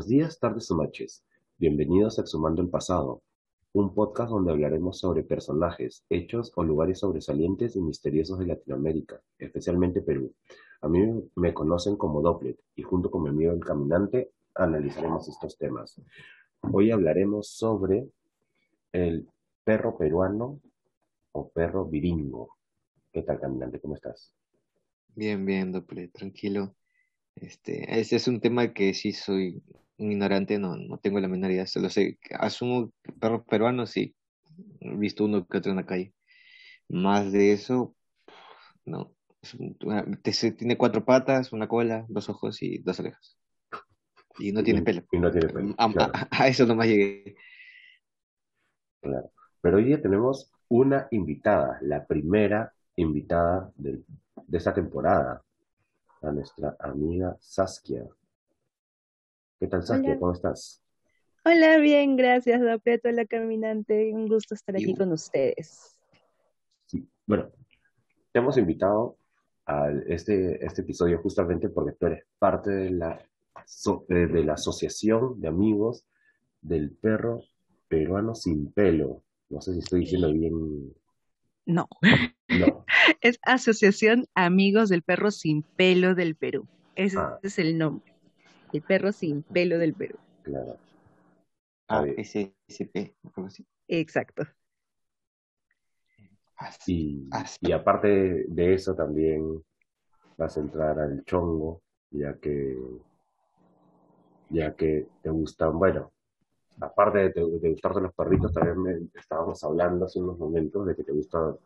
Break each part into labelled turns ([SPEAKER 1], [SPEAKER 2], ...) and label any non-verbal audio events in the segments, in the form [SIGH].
[SPEAKER 1] Buenos días, tardes o noches. Bienvenidos a Exhumando el Pasado, un podcast donde hablaremos sobre personajes, hechos o lugares sobresalientes y misteriosos de Latinoamérica, especialmente Perú. A mí me conocen como Dopplet y junto con mi amigo el caminante analizaremos estos temas. Hoy hablaremos sobre el perro peruano o perro viringo. ¿Qué tal, caminante? ¿Cómo estás?
[SPEAKER 2] Bien, bien, Dopplet, tranquilo. Este, es un tema que sí soy un ignorante, no, no tengo la menor idea, solo sé, asumo perros peruanos sí, he visto uno que otro en la calle. Más de eso, no. tiene cuatro patas, una cola, dos ojos y dos orejas. Y no tiene pelo.
[SPEAKER 1] Y no tiene pelo.
[SPEAKER 2] A,
[SPEAKER 1] claro.
[SPEAKER 2] a, [LAUGHS] a eso nomás llegué.
[SPEAKER 1] Claro. Pero hoy día tenemos una invitada, la primera invitada de, de esta temporada, a nuestra amiga Saskia. ¿Qué tal, Saskia?
[SPEAKER 3] Hola.
[SPEAKER 1] ¿Cómo estás?
[SPEAKER 3] Hola, bien, gracias, Dopeto, la caminante. Un gusto estar aquí
[SPEAKER 2] Y-
[SPEAKER 3] con ustedes.
[SPEAKER 1] Sí. Bueno, te hemos invitado a este, este episodio justamente porque tú eres parte de la, so- eh, de la Asociación de Amigos del Perro Peruano Sin Pelo. No sé si estoy diciendo bien.
[SPEAKER 3] No,
[SPEAKER 1] No. [LAUGHS]
[SPEAKER 3] es Asociación Amigos del Perro Sin Pelo del Perú. Ese
[SPEAKER 1] Ah.
[SPEAKER 3] es el nombre. El perro sin pelo del Perú.
[SPEAKER 1] Claro.
[SPEAKER 2] Ah. SSP, algo así.
[SPEAKER 3] Exacto.
[SPEAKER 1] Y,
[SPEAKER 2] Ah,
[SPEAKER 1] y aparte de eso también vas a entrar al chongo, ya que, ya que te gustan, bueno, aparte de, te- de gustarte los perritos, también me- estábamos hablando hace unos momentos de que te gusta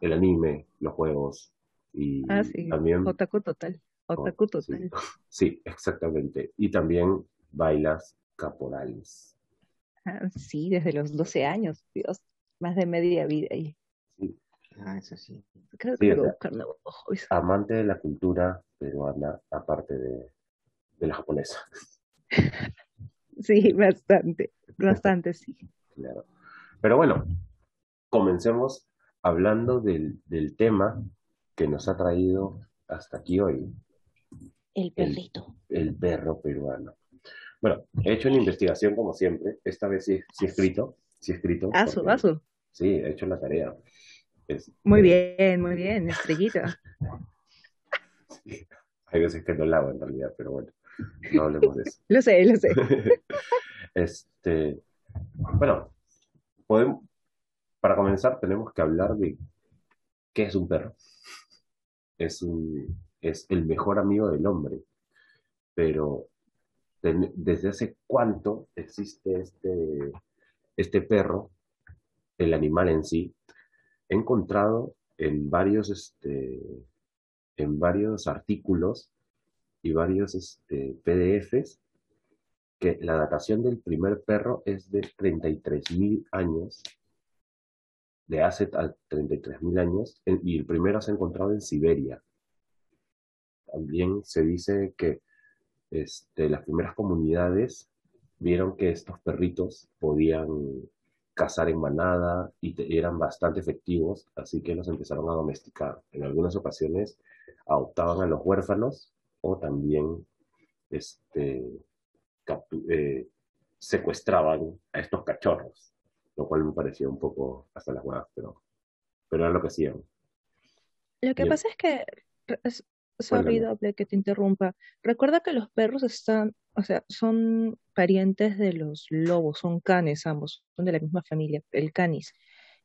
[SPEAKER 1] el anime, los juegos y
[SPEAKER 3] Ah, sí.
[SPEAKER 1] también,
[SPEAKER 3] Otaku total. Otaku
[SPEAKER 1] oh, sí,
[SPEAKER 3] total. [LAUGHS]
[SPEAKER 1] sí, exactamente, y también bailas caporales.
[SPEAKER 3] Ah, sí, desde los 12 años. Dios, más de media vida ahí.
[SPEAKER 1] Sí,
[SPEAKER 2] Ah, eso sí.
[SPEAKER 3] Creo
[SPEAKER 1] Sí,
[SPEAKER 3] que
[SPEAKER 1] sea,
[SPEAKER 3] buscar nuevos hobbies.
[SPEAKER 1] amante de la cultura peruana, aparte de, de la japonesa. [LAUGHS]
[SPEAKER 3] Sí, bastante. Bastante, sí. [LAUGHS]
[SPEAKER 1] Claro. Pero bueno, comencemos hablando del, del tema que nos ha traído hasta aquí hoy,
[SPEAKER 3] El perrito.
[SPEAKER 1] el perro peruano. Bueno, he hecho una investigación como siempre, esta vez sí, sí he escrito, sí he escrito,
[SPEAKER 3] Asu,
[SPEAKER 1] porque-
[SPEAKER 3] asu.
[SPEAKER 1] sí, he hecho la tarea. Es-
[SPEAKER 3] Muy
[SPEAKER 1] eh,
[SPEAKER 3] bien, muy bien. Estrellita.
[SPEAKER 1] sí, [LAUGHS] hay veces que no la hago en realidad, pero bueno, no hablemos de eso. [LAUGHS]
[SPEAKER 3] Lo sé, lo sé. [LAUGHS]
[SPEAKER 1] Este, bueno, podemos, para comenzar tenemos que hablar de qué es un perro. Es un, es el mejor amigo del hombre, pero ¿desde hace cuánto existe este, este perro, el animal en sí? He encontrado en varios, este, en varios artículos y varios este, PDFs que la datación del primer perro es de 33.000 años, de hace a 33.000 años, y el primero se ha encontrado en Siberia. También se dice que este, las primeras comunidades vieron que estos perritos podían cazar en manada y te- eran bastante efectivos, así que los empezaron a domesticar. En algunas ocasiones adoptaban a los huérfanos o también este, eh, secuestraban a estos cachorros, lo cual me pareció un poco hasta las huevas, pero, pero era lo que hacían.
[SPEAKER 3] Lo que
[SPEAKER 1] Bien.
[SPEAKER 3] pasa es que, sorry, doble, que te interrumpa. Recuerda que los perros están, o sea, son parientes de los lobos, son canes ambos, son de la misma familia, el canis.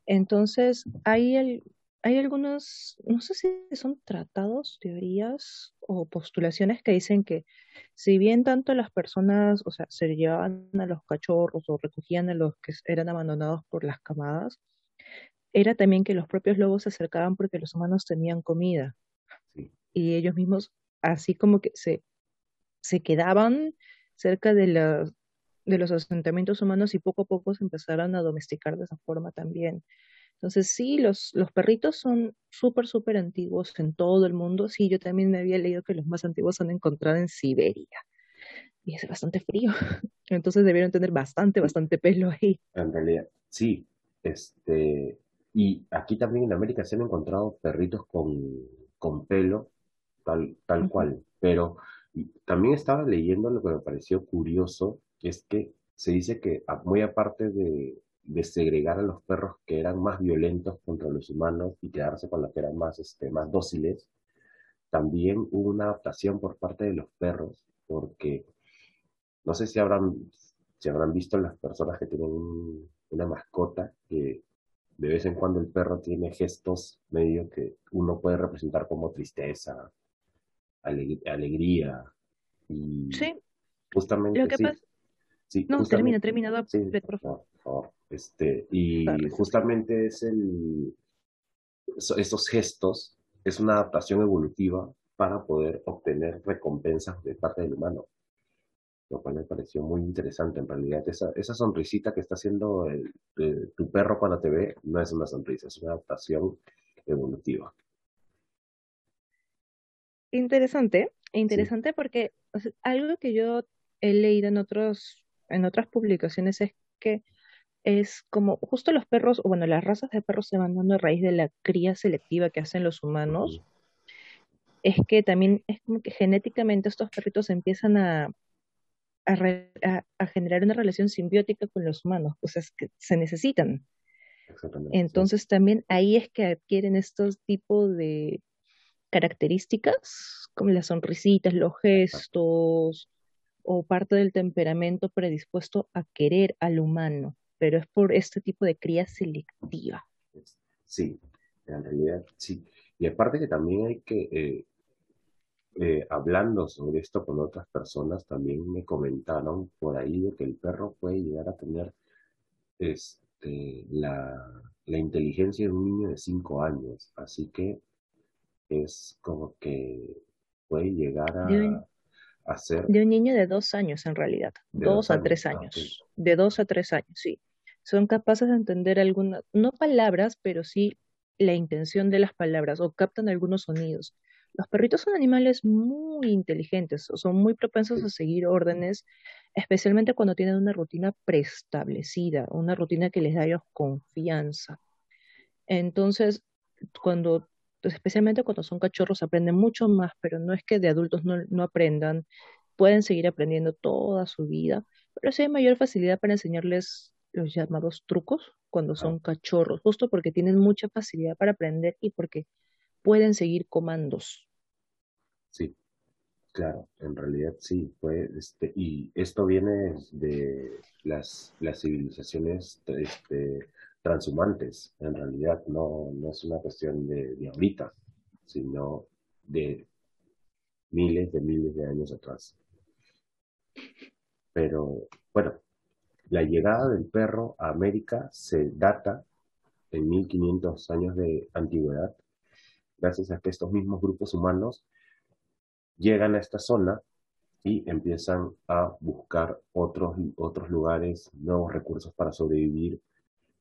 [SPEAKER 3] Entonces, hay, el- hay algunos, no sé si son tratados, teorías o postulaciones que dicen que si bien tanto las personas, o sea, se llevaban a los cachorros o recogían a los que eran abandonados por las camadas, era también que los propios lobos se acercaban porque los humanos tenían comida
[SPEAKER 1] Sí,
[SPEAKER 3] y ellos mismos así como que se, se quedaban cerca de, la- de los asentamientos humanos y poco a poco se empezaron a domesticar de esa forma también. Entonces sí, los, los perritos son súper, súper antiguos en todo el mundo. Sí, yo también me había leído que los más antiguos han encontrado en Siberia y es bastante frío. [LAUGHS] Entonces debieron tener bastante, bastante pelo ahí.
[SPEAKER 1] en realidad, sí. Este, y aquí también en América se han encontrado perritos con, con pelo, tal, tal cual, pero también estaba leyendo lo que me pareció curioso, que es que se dice que muy aparte de, de segregar a los perros que eran más violentos contra los humanos y quedarse con los que eran más, este, más dóciles, también hubo una adaptación por parte de los perros, porque no sé si habrán, si habrán visto las personas que tienen un- una mascota que de vez en cuando el perro tiene gestos medio que uno puede representar como tristeza, aleg- alegría y
[SPEAKER 3] Sí, lo
[SPEAKER 1] justamente
[SPEAKER 3] que
[SPEAKER 1] sí,
[SPEAKER 3] pasa,
[SPEAKER 1] sí,
[SPEAKER 3] no, termina,
[SPEAKER 1] justamente,
[SPEAKER 3] termina,
[SPEAKER 1] sí,
[SPEAKER 3] por favor.
[SPEAKER 1] Este, y
[SPEAKER 3] Dale,
[SPEAKER 1] justamente es el, eso- esos gestos es una adaptación evolutiva para poder obtener recompensas de parte del humano, lo cual me pareció muy interesante en realidad. Esa, esa sonrisita que está haciendo el- el- tu perro cuando te ve no es una sonrisa, es una adaptación evolutiva.
[SPEAKER 3] Interesante,
[SPEAKER 1] Sí,
[SPEAKER 3] interesante porque o sea, algo que yo he leído en otros, en otras publicaciones es que es como justo los perros, o bueno, las razas de perros se van dando a raíz de la cría selectiva que hacen los humanos, es que también es como que genéticamente estos perritos empiezan a, a, re- a- a generar una relación simbiótica con los humanos, o sea, es que se necesitan. Entonces también ahí es que adquieren estos tipos de características, como las sonrisitas, los gestos, o parte del temperamento predispuesto a querer al humano, pero es por este tipo de cría selectiva.
[SPEAKER 1] Sí, en realidad sí. Y aparte que también hay que, eh, eh, hablando sobre esto con otras personas, también me comentaron por ahí de que el perro puede llegar a tener este, la, la inteligencia de un niño de 5 años. Así que es como que puede llegar
[SPEAKER 3] un,
[SPEAKER 1] a, a ser
[SPEAKER 3] de un niño de dos años en realidad,
[SPEAKER 1] dos
[SPEAKER 3] dos a
[SPEAKER 1] años.
[SPEAKER 3] tres años, de dos a tres años, sí. Son capaces de entender algunas, no palabras, pero sí la intención de las palabras o captan algunos sonidos. Los perritos son animales muy inteligentes, o son muy propensos a seguir órdenes, especialmente cuando tienen una rutina preestablecida, una rutina que les da a ellos confianza. Entonces, cuando, pues, especialmente cuando son cachorros, aprenden mucho más, pero no es que de adultos no, no aprendan, pueden seguir aprendiendo toda su vida, pero sí hay mayor facilidad para enseñarles los llamados trucos cuando son cachorros, justo porque tienen mucha facilidad para aprender y porque pueden seguir comandos.
[SPEAKER 1] sí. Claro, en realidad sí, fue, este, y esto viene de las, las civilizaciones este, transhumantes, en realidad no, no es una cuestión de, de ahorita, sino de miles de miles de años atrás. Pero bueno, la llegada del perro a América se data en 1500 años de antigüedad, gracias a que estos mismos grupos humanos llegan a esta zona y empiezan a buscar otros, otros lugares, nuevos recursos para sobrevivir,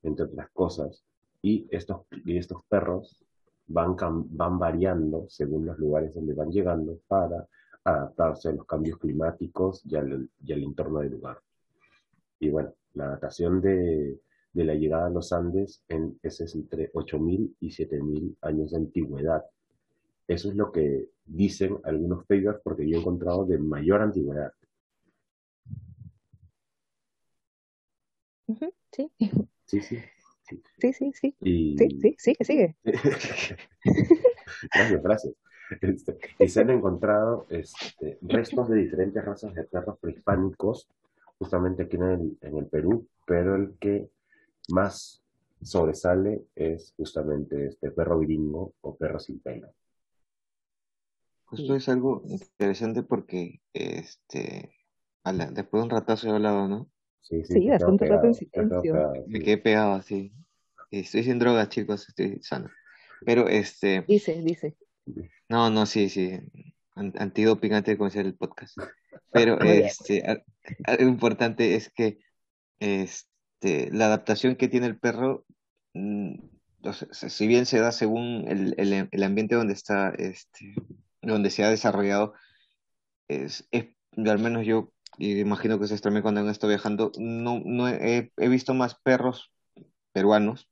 [SPEAKER 1] entre otras cosas. Y estos, y estos perros van, van variando según los lugares donde van llegando para adaptarse a los cambios climáticos y al, y al entorno del lugar. Y bueno, la adaptación de, de la llegada a los Andes en, ese es entre 8.000 y 7.000 años de antigüedad. Eso es lo que dicen algunos papers porque yo he encontrado de mayor antigüedad.
[SPEAKER 3] Sí,
[SPEAKER 1] Sí, sí. sí.
[SPEAKER 3] sí, sí, sí, sí,
[SPEAKER 1] Y
[SPEAKER 3] sí, sigue, sigue. [LAUGHS]
[SPEAKER 1] gracias, gracias. Este, y se han encontrado este, restos de diferentes razas de perros prehispánicos, justamente aquí en el, en el Perú, pero el que más sobresale es justamente este perro gringo o perro sin pelo.
[SPEAKER 3] Sí,
[SPEAKER 2] es algo interesante porque este, la- después de un ratazo he hablado, ¿no?
[SPEAKER 1] Sí, sí,
[SPEAKER 3] sí, bastante rato en silencio.
[SPEAKER 1] pegado,
[SPEAKER 2] Me
[SPEAKER 1] sí.
[SPEAKER 2] quedé pegado así. Estoy sin drogas, chicos, estoy sano. Pero este,
[SPEAKER 3] Dice, dice.
[SPEAKER 2] no, no, sí, sí. An- Antidoping antes de comenzar el podcast. Pero [LAUGHS] este, algo importante es que este, la adaptación que tiene el perro, mm, o sea, si si bien se da según el, el- el ambiente donde está, este, donde se ha desarrollado, es, es- al menos yo y imagino que ustedes también cuando han estado viajando, no, no he, visto más perros peruanos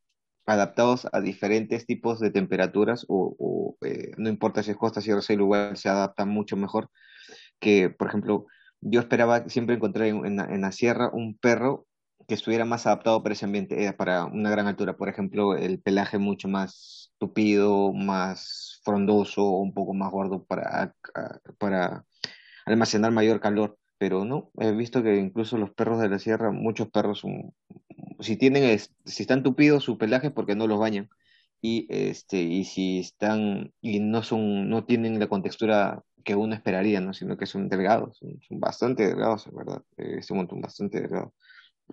[SPEAKER 2] adaptados a diferentes tipos de temperaturas o, eh, no importa si es costa, sierra, selva, igual se adaptan mucho mejor que, por ejemplo, yo esperaba siempre encontrar en, en la, sierra un perro que estuviera más adaptado para ese ambiente, eh, para una gran altura. Por ejemplo, el pelaje mucho más tupido, más frondoso, un poco más gordo para, para almacenar mayor calor. Pero no, he visto que incluso los perros de la sierra, muchos perros, si tienen, si están tupidos su pelaje porque no los bañan. Y este, y si están, y no son, no tienen la contextura que uno esperaría, ¿no? Sino que son delgados, son, bastante delgados, en verdad. Este montón bastante delgado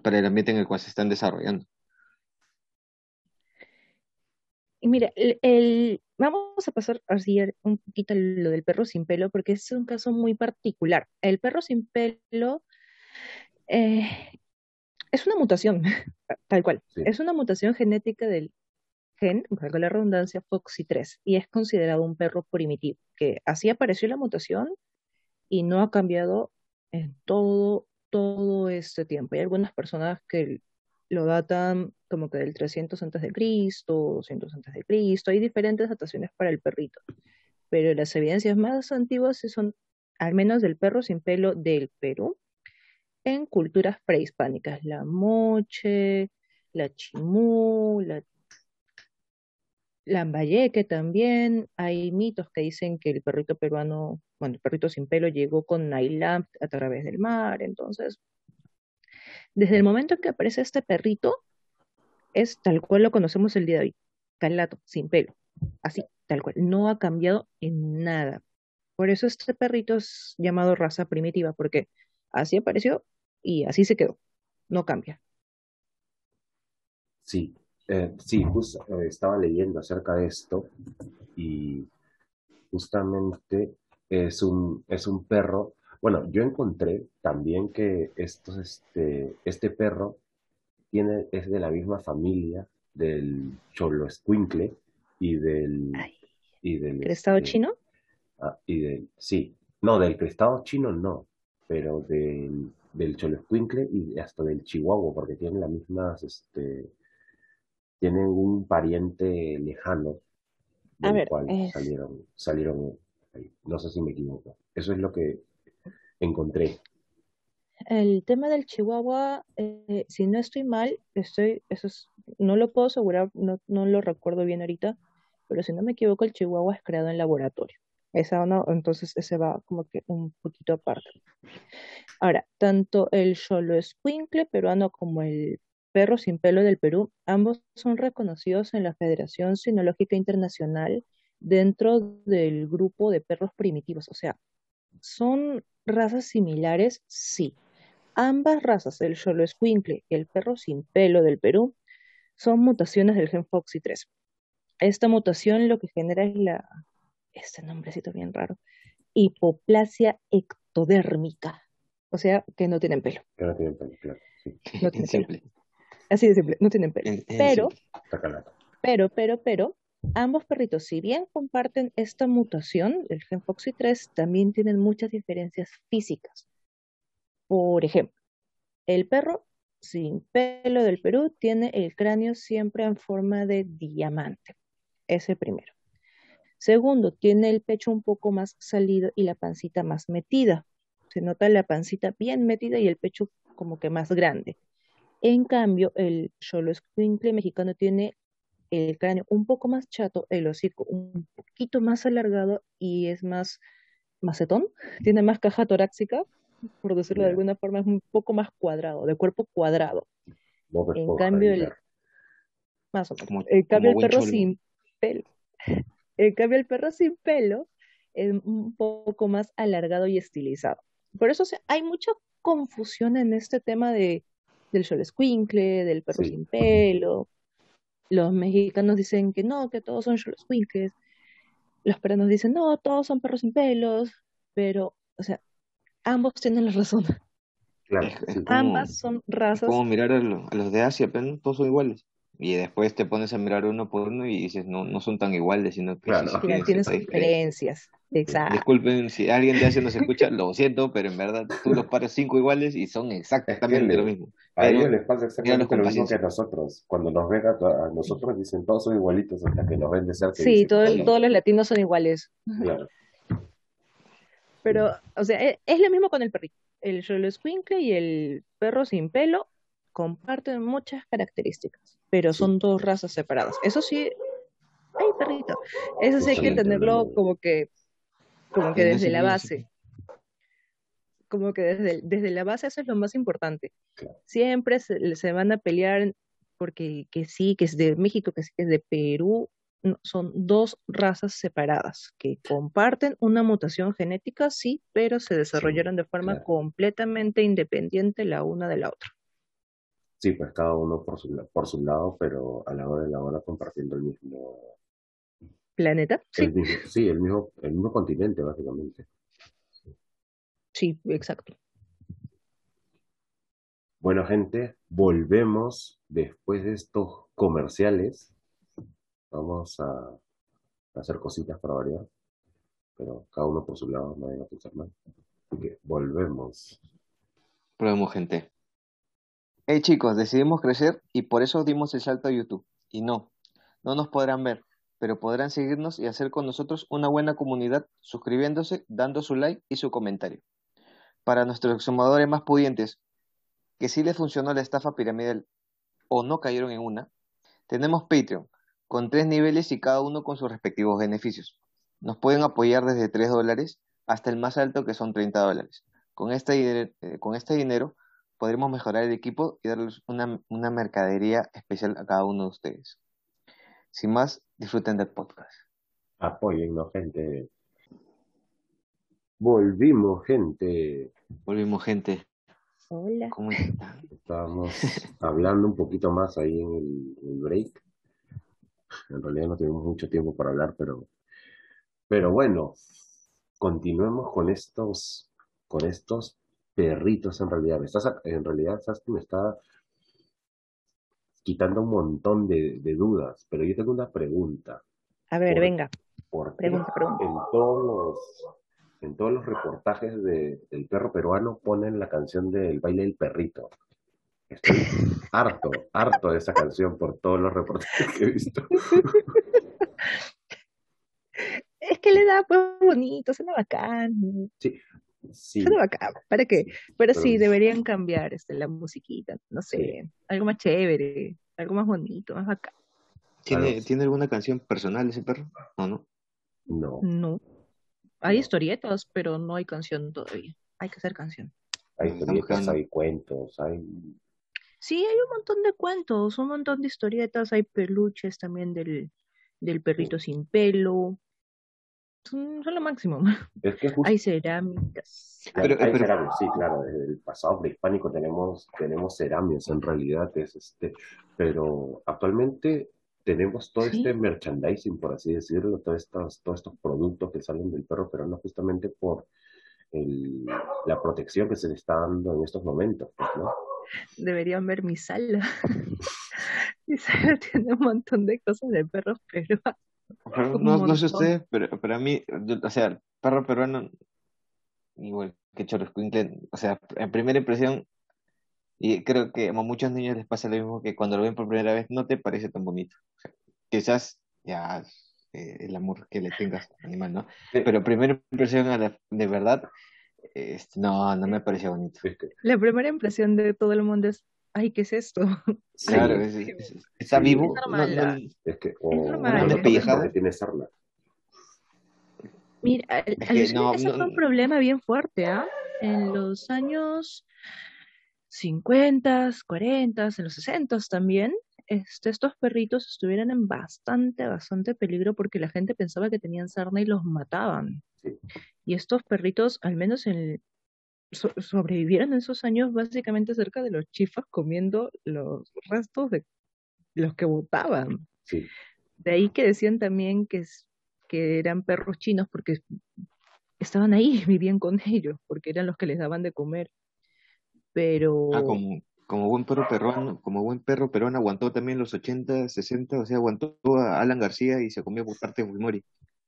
[SPEAKER 2] para el ambiente en el cual se están desarrollando.
[SPEAKER 3] Y mira, el, el- vamos a pasar así un poquito lo del perro sin pelo, porque es un caso muy particular. El perro sin pelo eh, es una mutación, [LAUGHS] tal cual.
[SPEAKER 1] Sí.
[SPEAKER 3] Es una mutación genética del gen, valga la redundancia, FOXY3, y es considerado un perro primitivo, que así apareció la mutación y no ha cambiado en todo, todo este tiempo. Hay algunas personas que lo datan como que del 300 antes de Cristo, 200 antes de Cristo. Hay diferentes dataciones para el perrito, pero las evidencias más antiguas son, al menos del perro sin pelo del Perú, en culturas prehispánicas, la moche, la chimú, la Lambayeque también, hay mitos que dicen que el perrito peruano, bueno, el perrito sin pelo llegó con Nailam a través del mar, entonces, desde el momento en que aparece este perrito, es tal cual lo conocemos el día de hoy, calato, sin pelo, así, tal cual, no ha cambiado en nada. Por eso este perrito es llamado raza primitiva, porque así apareció y así se quedó, no cambia.
[SPEAKER 1] Sí, eh, sí, justo eh, estaba leyendo acerca de esto y justamente es un, es un perro. Bueno, yo encontré también que estos, este, este perro tiene, es de la misma familia del Xoloescuincle y del,
[SPEAKER 3] Ay,
[SPEAKER 1] y del,
[SPEAKER 3] ¿crestado
[SPEAKER 1] este,
[SPEAKER 3] chino?
[SPEAKER 1] ah, y del, sí, no, del crestado chino no, pero del, del Xoloescuincle y hasta del Chihuahua, porque tienen las mismas, este, tienen un pariente lejano
[SPEAKER 3] A
[SPEAKER 1] del
[SPEAKER 3] ver,
[SPEAKER 1] cual
[SPEAKER 3] es,
[SPEAKER 1] salieron, salieron ahí. No sé si me equivoco. Eso es lo que encontré.
[SPEAKER 3] El tema del Chihuahua, eh, si no estoy mal, estoy, eso es, no lo puedo asegurar, no, lo recuerdo bien ahorita, pero si no me equivoco, el Chihuahua es creado en laboratorio. Esa no, entonces ese va como que un poquito aparte. Ahora, tanto el Xoloescuincle peruano como el perro sin pelo del Perú, ambos son reconocidos en la Federación Sinológica Internacional dentro del grupo de perros primitivos. O sea, ¿son razas similares? Sí. Ambas razas, el Xoloescuincle y el perro sin pelo del Perú, son mutaciones del gen FOXY3. Esta mutación lo que genera es la, este nombrecito bien raro, hipoplasia ectodérmica. O sea, que no tienen pelo.
[SPEAKER 1] Que no tienen pelo, claro. Sí,
[SPEAKER 3] No
[SPEAKER 2] En
[SPEAKER 3] tienen [LAUGHS] pelo.
[SPEAKER 2] simple,
[SPEAKER 3] Así de simple, no tienen pelo.
[SPEAKER 2] en, en
[SPEAKER 3] Pero,
[SPEAKER 2] simple.
[SPEAKER 3] pero, pero, pero, ambos perritos, si bien comparten esta mutación, el gen FOXY3, también tienen muchas diferencias físicas. Por ejemplo, el perro sin pelo del Perú tiene el cráneo siempre en forma de diamante. Ese primero. Segundo, tiene el pecho un poco más salido y la pancita más metida. Se nota la pancita bien metida y el pecho como que más grande. En cambio, el Xoloescuincle mexicano tiene el cráneo un poco más chato, el hocico un poquito más alargado y es más macetón, tiene más caja torácica, por decirlo de alguna forma, es un poco más cuadrado, de cuerpo cuadrado. En cambio, el, más o menos.
[SPEAKER 2] Como,
[SPEAKER 3] En cambio, el perro
[SPEAKER 2] cholo.
[SPEAKER 3] sin pelo, [LAUGHS] en cambio, el perro sin pelo es un poco más alargado y estilizado. Por eso o sea, hay mucha confusión en este tema de, del Xoloescuincle, del perro
[SPEAKER 1] Sí,
[SPEAKER 3] sin pelo. Los mexicanos dicen que no, que todos son Xoloescuincles. Los peruanos dicen, no, todos son perros sin pelos. Pero, o sea, ambos tienen la razón.
[SPEAKER 1] claro,
[SPEAKER 2] Es, es
[SPEAKER 1] sí.
[SPEAKER 2] como,
[SPEAKER 3] Ambas son razas
[SPEAKER 2] como mirar a, lo- a los de Asia, pero no, todos son iguales. Y después te pones a mirar uno por uno y dices, no, no son tan iguales, sino que sí,
[SPEAKER 1] Claro.
[SPEAKER 2] sí
[SPEAKER 3] que
[SPEAKER 2] tienen
[SPEAKER 3] diferencias. Exacto.
[SPEAKER 2] Disculpen si alguien de Asia nos escucha, [LAUGHS] lo siento, pero en verdad tú los paras cinco iguales y son
[SPEAKER 1] Es que
[SPEAKER 2] exactamente lo mismo.
[SPEAKER 1] a ellos
[SPEAKER 2] Pero
[SPEAKER 1] les pasa exactamente lo mismo que a nosotros. Cuando nos ven a, nosotros dicen todos son igualitos hasta que nos ven de cerca
[SPEAKER 3] Sí,
[SPEAKER 1] dicen
[SPEAKER 3] todo todos los latinos son iguales.
[SPEAKER 1] Claro. [LAUGHS]
[SPEAKER 3] Pero, o sea, e- es, lo mismo con el perrito. El Rolo Squinkle y el perro sin pelo comparten muchas características, pero
[SPEAKER 1] Sí.
[SPEAKER 3] son dos razas separadas. Eso sí, ay, perrito. Eso sí hay que tenerlo como que, como que desde la base. Como que desde, desde la base eso es lo más importante. Siempre se, se van a pelear porque que sí, que es de México, que sí, que es de Perú. No, son dos razas separadas que comparten una mutación genética, sí, pero se desarrollaron de forma
[SPEAKER 1] claro.
[SPEAKER 3] completamente independiente la una de la otra.
[SPEAKER 1] Sí, pues cada uno por su, por su lado, pero a la hora de la hora compartiendo el mismo,
[SPEAKER 3] ¿Planeta? Sí,
[SPEAKER 1] el mismo, sí, el mismo, el mismo continente, básicamente.
[SPEAKER 3] sí, exacto.
[SPEAKER 1] Bueno, gente, volvemos después de estos comerciales. Vamos a hacer cositas para variar, pero cada uno por su lado, no vayan a pensar mal. Así que volvemos.
[SPEAKER 2] Probemos, gente. Hey chicos, decidimos crecer y por eso dimos el salto a YouTube. Y no, no nos podrán ver, pero podrán seguirnos y hacer con nosotros una buena comunidad suscribiéndose, dando su like y su comentario. Para nuestros exhumadores más pudientes, que sí les funcionó la estafa piramidal o no cayeron en una, tenemos Patreon, con tres niveles y cada uno con sus respectivos beneficios. Nos pueden apoyar desde 3 dólares hasta el más alto que son 30 dólares. Con este, con este dinero podremos mejorar el equipo y darles una, una mercadería especial a cada uno de ustedes. Sin más, disfruten del podcast.
[SPEAKER 1] Apóyennos, gente. Volvimos, gente.
[SPEAKER 2] Volvimos, gente.
[SPEAKER 3] Hola.
[SPEAKER 2] ¿Cómo están? [LAUGHS]
[SPEAKER 1] Estábamos hablando un poquito más ahí en el, el break. En realidad no tuvimos mucho tiempo para hablar, pero, pero bueno, continuemos con estos, con estos perritos en realidad. Me estás, en realidad, me está quitando un montón de, de dudas, pero yo tengo una pregunta.
[SPEAKER 3] A ver,
[SPEAKER 1] Por-
[SPEAKER 3] venga,
[SPEAKER 1] ¿Por
[SPEAKER 3] pregunta, pregunta.
[SPEAKER 1] en todos los, en todos los reportajes de, del perro peruano ponen la canción del baile del perrito? Estoy [LAUGHS] harto, harto de esa canción por todos los reportajes que he visto. [LAUGHS]
[SPEAKER 3] Es que le da pues bonito, suena bacán.
[SPEAKER 1] Sí,
[SPEAKER 3] Suena bacán. ¿Para qué? Pero sí,
[SPEAKER 1] Pero-
[SPEAKER 3] deberían cambiar este, la musiquita, no sé,
[SPEAKER 1] Sí.
[SPEAKER 3] algo más chévere, algo más bonito, más bacán.
[SPEAKER 2] ¿Tiene,
[SPEAKER 1] Claro.
[SPEAKER 2] ¿Tiene alguna canción personal ese perro? ¿O no?
[SPEAKER 1] no.
[SPEAKER 3] No. Hay historietas, pero no hay canción todavía. Hay que hacer canción.
[SPEAKER 1] Hay historietas, hay cuentos, hay...
[SPEAKER 3] Sí, hay un montón de cuentos, un montón de historietas, hay peluches también del, del perrito sin pelo. Son, son lo máximo. [LAUGHS]
[SPEAKER 1] Es que justo
[SPEAKER 3] Hay cerámicas.
[SPEAKER 2] Pero-
[SPEAKER 1] hay
[SPEAKER 2] pero-
[SPEAKER 1] ceramios, sí, claro, desde el pasado prehispánico tenemos, tenemos ceramios en realidad, es este, pero actualmente tenemos todo
[SPEAKER 3] Sí.
[SPEAKER 1] este merchandising, por así decirlo, todos estos, todos estos productos que salen del perro peruano justamente por el- la protección que se le está dando en estos momentos, pues, ¿no?
[SPEAKER 3] Deberían ver mi sala. [LAUGHS] Mi sala tiene un montón de cosas de perros peruanos.
[SPEAKER 2] Pero no, no sé ustedes, pero para mí, yo- o sea, el perro peruano, igual que Choroscuincle, o sea, en primera impresión, y creo que a muchos niños les pasa lo mismo que cuando lo ven por primera vez, no te parece tan bonito. O sea, quizás ya eh, el amor que le tengas al animal, ¿no? Pero primera impresión a la- de verdad, este, no, no me pareció bonito.
[SPEAKER 3] La primera impresión de todo el mundo es, ay, ¿qué es esto?
[SPEAKER 2] Claro, es- es- está
[SPEAKER 1] Sí.
[SPEAKER 2] vivo.
[SPEAKER 3] Es
[SPEAKER 2] no-
[SPEAKER 3] normal,
[SPEAKER 2] no-
[SPEAKER 1] es que, o, no, tiene sarna.
[SPEAKER 3] Mira, al-
[SPEAKER 2] Es que
[SPEAKER 3] alucina
[SPEAKER 2] no,
[SPEAKER 3] que ese
[SPEAKER 2] no-
[SPEAKER 3] fue un problema bien fuerte, ¿ah? En los años 50, 40, en los 60 también, este, estos perritos estuvieron en bastante, bastante peligro porque la gente pensaba que tenían sarna y los mataban.
[SPEAKER 1] Sí.
[SPEAKER 3] Y estos perritos, al menos en, so- sobrevivieron en esos años básicamente cerca de los chifas comiendo los restos de los que botaban.
[SPEAKER 1] Sí,
[SPEAKER 3] De ahí que decían también que, que eran perros chinos porque estaban ahí, vivían con ellos, porque eran los que les daban de comer. Pero
[SPEAKER 2] Ah, como, como buen perro peruano, como buen perro peruano aguantó también los 80, 60, o sea, aguantó a Alan García y se comió por parte de Fujimori.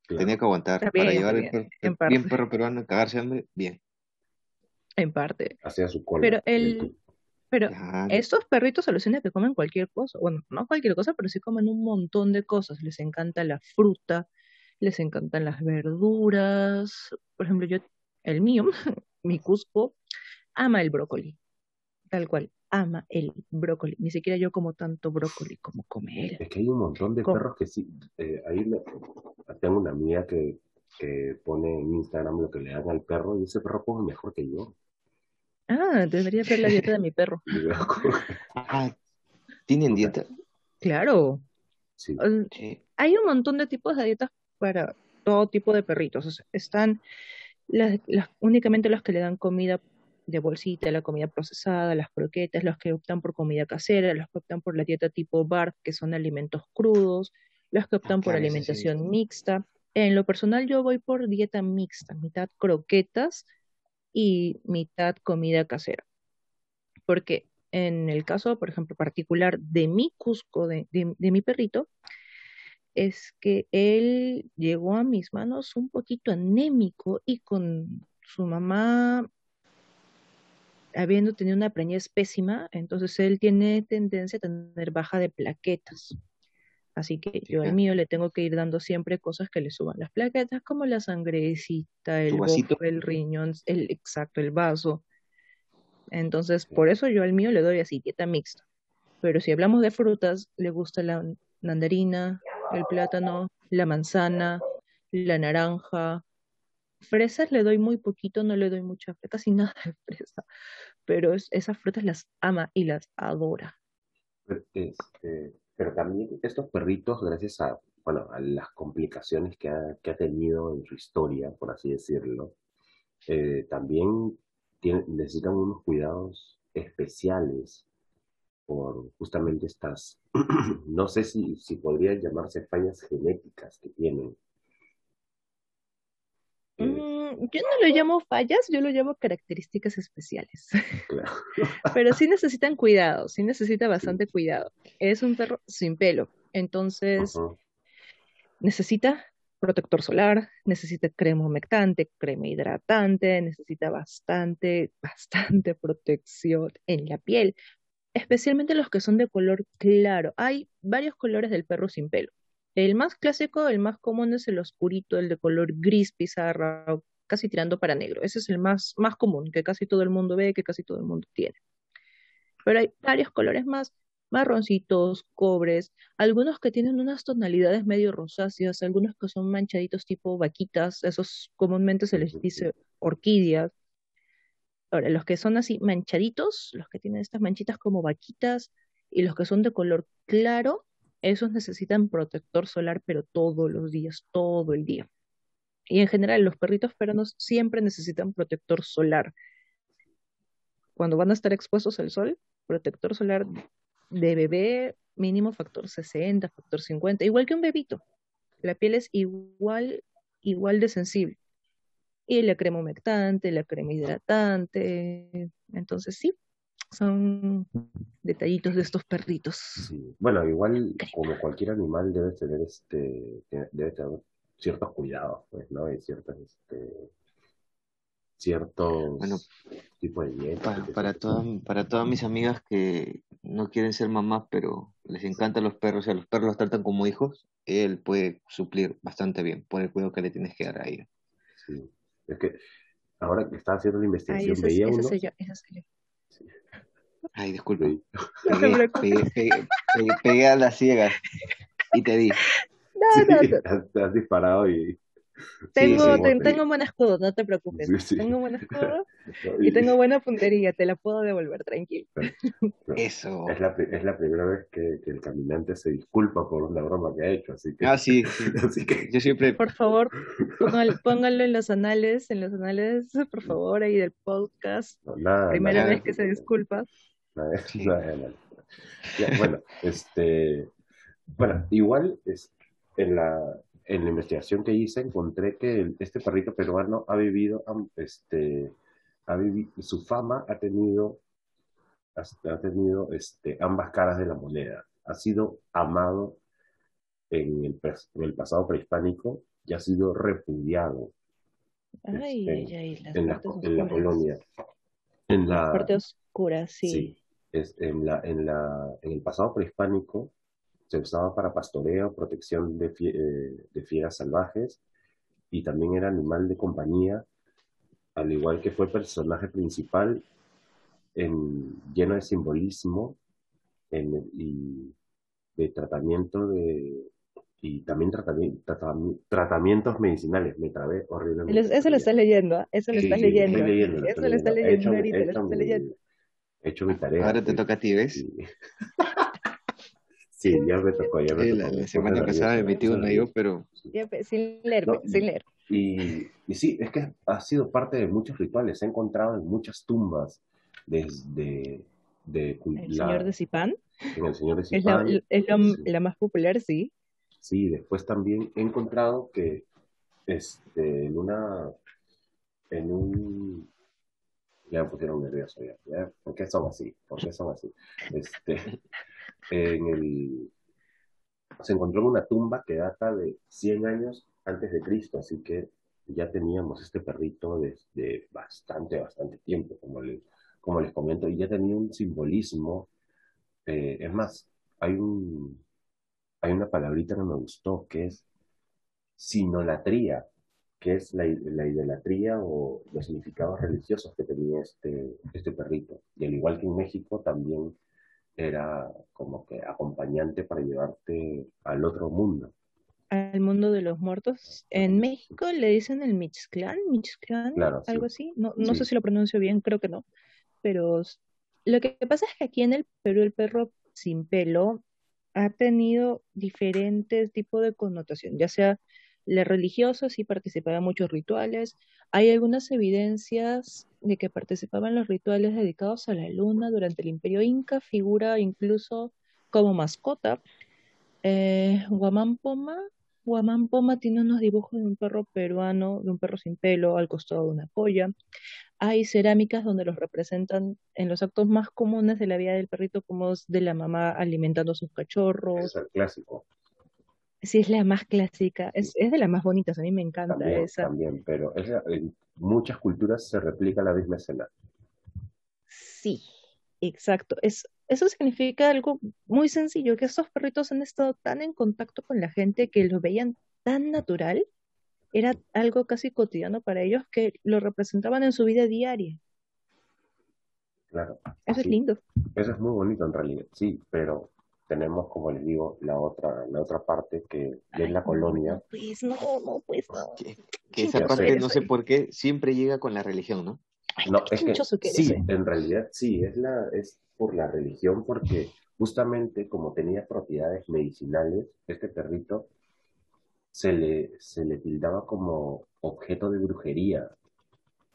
[SPEAKER 1] claro.
[SPEAKER 2] Tenía que aguantar para llevar el
[SPEAKER 3] bien,
[SPEAKER 2] perro, bien perro peruano, cagarse hambre, bien.
[SPEAKER 3] En parte.
[SPEAKER 1] Hacía su cola.
[SPEAKER 3] Pero el, pero
[SPEAKER 2] Claro.
[SPEAKER 3] estos perritos alucinan que comen cualquier cosa. Bueno, no cualquier cosa, pero sí comen un montón de cosas. Les encanta la fruta, les encantan las verduras. Por ejemplo, yo el mío, [LAUGHS] mi Cusco, ama el brócoli, tal cual, ama el brócoli. Ni siquiera yo como tanto brócoli como come él.
[SPEAKER 1] Es que hay un montón de
[SPEAKER 3] Com-
[SPEAKER 1] perros que sí. eh, ahí le- tengo una amiga que, que pone en Instagram lo que le dan al perro y ese perro come mejor que yo.
[SPEAKER 3] Ah, debería ver la dieta de mi perro. [LAUGHS]
[SPEAKER 2] Ah, ¿tienen dieta?
[SPEAKER 3] Claro.
[SPEAKER 1] Sí,
[SPEAKER 2] Sí.
[SPEAKER 3] Hay un montón de tipos de dietas para todo tipo de perritos. O sea, están las, las- únicamente los que le dan comida de bolsita, la comida procesada, las croquetas, los que optan por comida casera, los que optan por la dieta tipo BARF, que son alimentos crudos, los que optan por
[SPEAKER 2] ese sí.
[SPEAKER 3] alimentación mixta. En lo personal yo voy por dieta mixta, mitad croquetas y mitad comida casera. Porque en el caso, por ejemplo, particular de mi Cusco, de, de- mi perrito, es que él llegó a mis manos un poquito anémico y con su mamá habiendo tenido una preñez pésima, entonces él tiene tendencia a tener baja de plaquetas. Así que yo al mío le tengo que ir dando siempre cosas que le suban las plaquetas, como la sangrecita, el
[SPEAKER 2] vasito.
[SPEAKER 3] el riñón, el exacto, el vaso. Entonces, por eso yo al mío le doy así, dieta mixta. Pero si hablamos de frutas, le gusta la mandarina, el plátano, la manzana, la naranja. Fresas le doy muy poquito, no le doy mucha, casi [LAUGHS] nada de fresa. Pero es- esas frutas las ama y las adora.
[SPEAKER 1] este, pero también estos perritos, gracias a, bueno, a las complicaciones que ha, que ha tenido en su historia, por así decirlo, eh, también tienen- necesitan unos cuidados especiales por justamente estas, [CLEARS THROAT] no sé si, si podrían llamarse fallas genéticas que tienen.
[SPEAKER 3] Yo no lo llamo fallas, yo lo llamo características especiales.
[SPEAKER 1] claro. [LAUGHS]
[SPEAKER 3] Pero sí necesitan cuidado, sí necesita bastante cuidado. Es un perro sin pelo, entonces necesita protector solar, necesita crema humectante, crema hidratante, necesita bastante, [LAUGHS] bastante protección en la piel, especialmente los que son de color claro. Hay varios colores del perro sin pelo. El más clásico, el más común es el oscurito, el de color gris pizarra, casi tirando para negro. Ese es el más, más común, que casi todo el mundo ve, que casi todo el mundo tiene. Pero hay varios colores más, marroncitos, cobres, algunos que tienen unas tonalidades medio rosáceas, algunos que son manchaditos tipo vaquitas, esos comúnmente se les dice orquídeas. Ahora, los que son así manchaditos, los que tienen estas manchitas como vaquitas, y los que son de color claro, esos necesitan protector solar, pero todos los días, todo el día. Y en general, los perritos peruanos siempre necesitan protector solar. Cuando van a estar expuestos al sol, protector solar de bebé, mínimo factor 60, factor 50, igual que un bebito. La piel es igual, igual de sensible. Y la crema humectante, la crema hidratante. Entonces, sí, son detallitos de estos perritos.
[SPEAKER 1] Sí. Bueno, igual como cualquier animal debe tener este, debe tener ciertos cuidados, pues, ¿no? Y ciertas, este, ciertos
[SPEAKER 2] Bueno,
[SPEAKER 1] tipos de dieta.
[SPEAKER 2] Para, todas, para todas mis amigas que no quieren ser mamás, pero les encantan los perros y a los perros los tratan como hijos, él puede suplir bastante bien por el cuidado que le tienes que dar a ella.
[SPEAKER 1] sí. Es que ahora que estaba haciendo la
[SPEAKER 3] Ay,
[SPEAKER 1] investigación
[SPEAKER 3] esa,
[SPEAKER 1] veía
[SPEAKER 3] esa
[SPEAKER 1] unos,
[SPEAKER 3] soy yo, esa soy yo.
[SPEAKER 2] Ay,
[SPEAKER 3] No preocupes.
[SPEAKER 2] pegué, pegué- pegué- pegué a las ciegas y te di.
[SPEAKER 3] No, [LAUGHS]
[SPEAKER 1] sí,
[SPEAKER 3] no, no.
[SPEAKER 1] has, te has disparado y [LAUGHS]
[SPEAKER 3] Tengo,
[SPEAKER 2] sí,
[SPEAKER 3] ten- tengo buen escudo, no te preocupes.
[SPEAKER 1] Sí, sí.
[SPEAKER 3] Tengo buen escudo [LAUGHS]
[SPEAKER 1] y-
[SPEAKER 3] tengo buena puntería, te la puedo devolver, tranquilo.
[SPEAKER 2] Eso.
[SPEAKER 1] es la, es la primera vez que, que el caminante se disculpa por una broma que ha hecho, así que,
[SPEAKER 2] Ah, sí, sí.
[SPEAKER 1] así que
[SPEAKER 2] Yo siempre,
[SPEAKER 3] Por favor, póngalo, póngalo en los anales, en los anales, por favor, ahí del podcast.
[SPEAKER 1] no, nada,
[SPEAKER 3] Primera
[SPEAKER 1] nada,
[SPEAKER 3] vez que se disculpa.
[SPEAKER 1] nada,
[SPEAKER 2] Sí.
[SPEAKER 1] nada, nada. Ya, bueno, este, bueno, igual es, en la, en la investigación que hice encontré que el- este perrito peruano ha vivido, este, ha vivido, su fama ha tenido, ha tenido este, ambas caras de la moneda. Ha sido amado en el, en el pasado prehispánico y ha sido repudiado
[SPEAKER 3] Ay,
[SPEAKER 1] Este,
[SPEAKER 3] ay, ay, las
[SPEAKER 1] en la, en la colonia. En la,
[SPEAKER 3] Parte oscura, sí.
[SPEAKER 1] Sí, es en la, en la, en el pasado prehispánico se usaba para pastoreo, protección de, fie- eh, de fieras salvajes y también era animal de compañía al igual que fue personaje principal, en, lleno de simbolismo en, y de tratamiento de y también tratamiento, tratamientos medicinales. Me trabé horriblemente.
[SPEAKER 3] Eso lo estás leyendo, ¿ah? eso lo estás leyendo. Eso lo estás leyendo ahorita,
[SPEAKER 1] lo estás leyendo. He hecho mi tarea.
[SPEAKER 2] Ahora te toca a ti, ¿ves? [LAUGHS]
[SPEAKER 1] Sí, ya me tocó, ya me
[SPEAKER 2] sí, tocó. La, semana pasada me metí uno yo, pero...
[SPEAKER 3] sin leer, sin leer.
[SPEAKER 1] Y, y, sí, es que ha sido parte de muchos rituales. He encontrado en muchas tumbas desde... De,
[SPEAKER 3] ¿El Señor de Zipán?
[SPEAKER 1] En el Señor de Zipán.
[SPEAKER 3] Es, la, es la más popular, sí.
[SPEAKER 1] Sí, después también he encontrado que este, en una... En un ya me pusieron nervioso ya, ya, ¿por qué son así? ¿Por qué son así? Este, en el, se encontró en una tumba que data de 100 años antes de Cristo, así que ya teníamos este perrito desde bastante, bastante tiempo, como, como les comento, y ya tenía un simbolismo. Eh, es más, hay, un, hay una palabrita que me gustó que es sinolatría, que es la, la, idolatría o los significados religiosos que tenía este, este perrito. Y al igual que en México, también era como que acompañante para llevarte al otro mundo.
[SPEAKER 3] Al mundo de los muertos. En México le dicen el Mixclan, Mixclan, algo así. No, no sé si lo pronuncio bien, creo que no. Pero lo que pasa es que aquí en el Perú el perro sin pelo ha tenido diferentes tipos de connotación, ya sea la religiosa sí participaba en muchos rituales. Hay algunas evidencias de que participaba en los rituales dedicados a la luna durante el imperio inca, figura incluso como mascota. Eh, Guamampoma, Guamampoma tiene unos dibujos de un perro peruano, de un perro sin pelo al costado de una polla. Hay cerámicas donde los representan en los actos más comunes de la vida del perrito, como es de la mamá alimentando a sus cachorros.
[SPEAKER 1] Es el clásico.
[SPEAKER 3] Sí, es la más clásica, es, es de las más bonitas, a mí me encanta
[SPEAKER 1] también,
[SPEAKER 3] esa.
[SPEAKER 1] También, pero en muchas culturas se replica la misma escena.
[SPEAKER 3] Sí, exacto. Es, eso significa algo muy sencillo, que estos perritos han estado tan en contacto con la gente que lo veían tan natural, era algo casi cotidiano para ellos que lo representaban en su vida diaria.
[SPEAKER 1] Claro.
[SPEAKER 3] Eso es lindo.
[SPEAKER 1] Eso es muy bonito en realidad, sí, pero tenemos, como les digo, la otra, la otra parte que es la colonia.
[SPEAKER 3] No, pues no, no, pues no.
[SPEAKER 2] Que, esa parte, no sé por qué, siempre llega con la religión, ¿no?
[SPEAKER 1] no, es que, sí, en realidad sí, es, la, es por la religión, porque justamente como tenía propiedades medicinales, este perrito se le, se le tildaba como objeto de brujería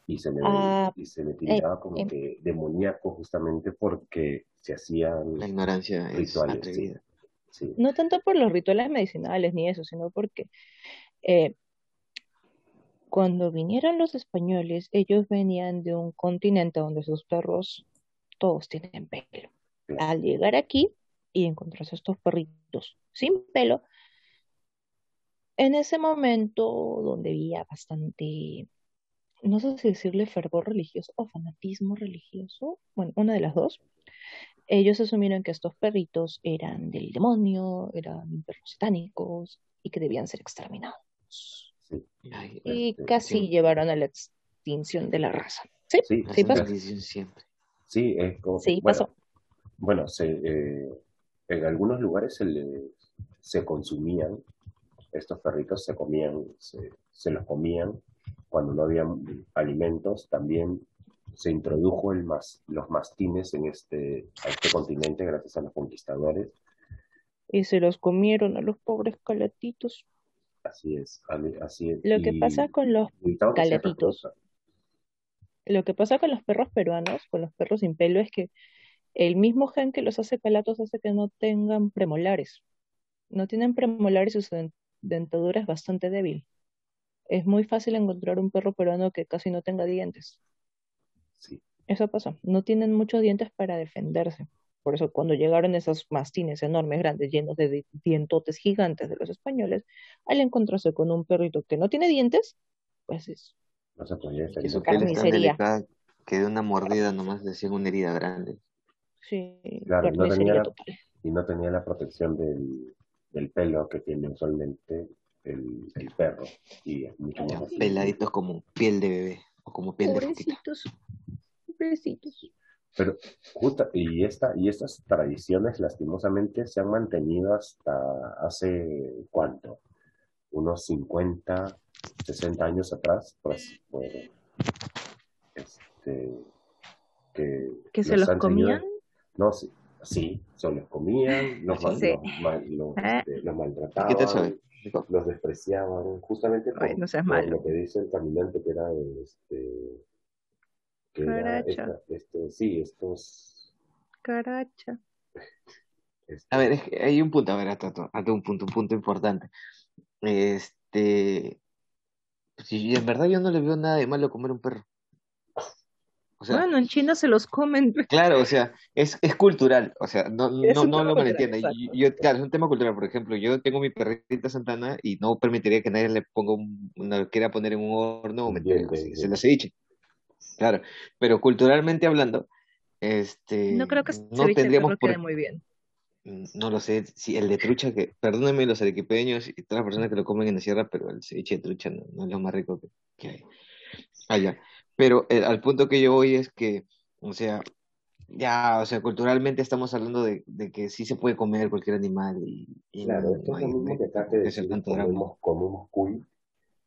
[SPEAKER 1] y se le, ah, y se le eh, tildaba como que demoníaco justamente porque se hacían
[SPEAKER 2] la ignorancia rituales.
[SPEAKER 3] No tanto por los rituales medicinales ni eso, sino porque eh, cuando vinieron los españoles, ellos venían de un continente donde sus perros todos tienen pelo. Al llegar aquí y encontrarse estos perritos sin pelo, en ese momento donde había bastante no sé si decirle fervor religioso o fanatismo religioso, bueno, una de las dos, ellos asumieron que estos perritos eran del demonio, eran perros satánicos y que debían ser exterminados. y este, casi llevaron a la extinción de la raza. Sí, sí, sí pasó.
[SPEAKER 2] Siempre.
[SPEAKER 1] Sí, es como,
[SPEAKER 3] sí pasó.
[SPEAKER 1] Bueno, se, eh, en algunos lugares se, se consumían, estos perritos se comían, se, se los comían cuando no había alimentos, también se introdujo el los mastines en este, a este continente gracias a los conquistadores.
[SPEAKER 3] Y se los comieron a los pobres calatitos.
[SPEAKER 1] Así es, así es.
[SPEAKER 3] Lo que pasa con los calatitos, lo que pasa con los perros peruanos, con los perros sin pelo, es que el mismo gen que los hace calatos hace que no tengan premolares. No tienen premolares y su dentadura es bastante débil es muy fácil encontrar un perro peruano que casi no tenga dientes.
[SPEAKER 1] Sí.
[SPEAKER 3] Eso pasa. No tienen muchos dientes para defenderse. Por eso cuando llegaron esos mastines enormes, grandes, llenos de dientotes gigantes de los españoles, al encontrarse con un perrito que no tiene dientes, pues es...
[SPEAKER 1] No se podía
[SPEAKER 2] Eso carnicería. que de una mordida nomás decía una herida grande.
[SPEAKER 3] Sí,
[SPEAKER 1] claro, no tenía y no tenía la protección del, del pelo que tiene usualmente el, perro y es mucho más
[SPEAKER 2] peladitos como piel de bebé. o como piel de.
[SPEAKER 3] Pobrecitos.
[SPEAKER 1] Pero justa, y, esta, y estas tradiciones lastimosamente se han mantenido hasta hace cuánto, unos 50, 60 años atrás, pues, bueno, este, que,
[SPEAKER 3] ¿Que se los comían?
[SPEAKER 1] no, sí, sí, se los comían, [LAUGHS] los, mal-
[SPEAKER 3] Sí.
[SPEAKER 1] los
[SPEAKER 3] Ah.
[SPEAKER 1] este, los
[SPEAKER 2] ¿Y
[SPEAKER 1] maltrataban,
[SPEAKER 2] qué tal sabe?
[SPEAKER 1] Los despreciaban, justamente por,
[SPEAKER 3] Ay, no seas
[SPEAKER 1] por
[SPEAKER 3] malo.
[SPEAKER 1] lo que dice el caminante, que era este, que era esta- este, sí, estos,
[SPEAKER 3] Caracha.
[SPEAKER 1] este,
[SPEAKER 2] A ver, es que hay un punto, a ver, hasta, hasta un punto, un punto importante. Este, si en verdad yo no le veo nada de malo comer un perro. O sea,
[SPEAKER 3] Bueno, en China se los comen. [LAUGHS]
[SPEAKER 2] Claro, o sea, es, es cultural, o sea, no, no, lo malentiendan. Yo, yo- claro, es un tema cultural, por ejemplo, yo tengo mi perrita Santana y no permitiría que nadie le ponga un, una, lo quiera poner en un horno o meter así,
[SPEAKER 1] sí.
[SPEAKER 2] se lo ceviche. Claro, pero culturalmente hablando, este,
[SPEAKER 3] No creo que
[SPEAKER 2] no tendríamos por,
[SPEAKER 3] quede muy bien.
[SPEAKER 2] no lo sé, si el de trucha, que, perdónenme los arequipeños y todas las personas que lo comen en la sierra, pero el ceviche de trucha no, no es lo más rico que, que hay allá. Pero eh, al punto que yo voy es que, o sea, ya, o sea, culturalmente estamos hablando de, de que sí se puede comer cualquier animal y, y
[SPEAKER 1] Claro, esto
[SPEAKER 2] no
[SPEAKER 1] es lo mismo que acá
[SPEAKER 2] tanto drama.
[SPEAKER 1] comemos, comemos cuy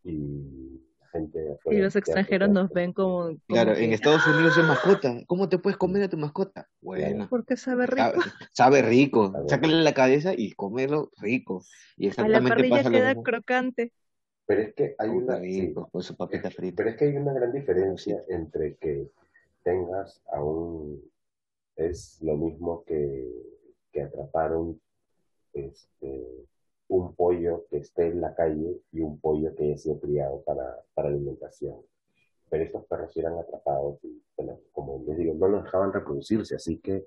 [SPEAKER 1] y la gente
[SPEAKER 3] Y los
[SPEAKER 1] te
[SPEAKER 3] extranjeros nos ven como, como
[SPEAKER 2] Claro, en
[SPEAKER 3] que,
[SPEAKER 2] Estados Unidos es mascota. ¿Cómo te puedes comer a tu mascota? Bueno,
[SPEAKER 3] porque sabe rico.
[SPEAKER 2] sabe rico.
[SPEAKER 1] Sabe
[SPEAKER 2] Sácale la cabeza y comerlo rico. Y
[SPEAKER 3] A la
[SPEAKER 2] exactamente
[SPEAKER 3] parrilla
[SPEAKER 2] pasa
[SPEAKER 3] queda
[SPEAKER 2] mismo.
[SPEAKER 3] crocante.
[SPEAKER 1] Pero es que hay una, sí, pero es que hay una gran diferencia entre que tengas a un, es lo mismo que, que atrapar un, este, un pollo que esté en la calle y un pollo que haya sido criado para, para alimentación. Pero estos perros eran atrapados y, bueno, como les digo, no los dejaban reproducirse, así que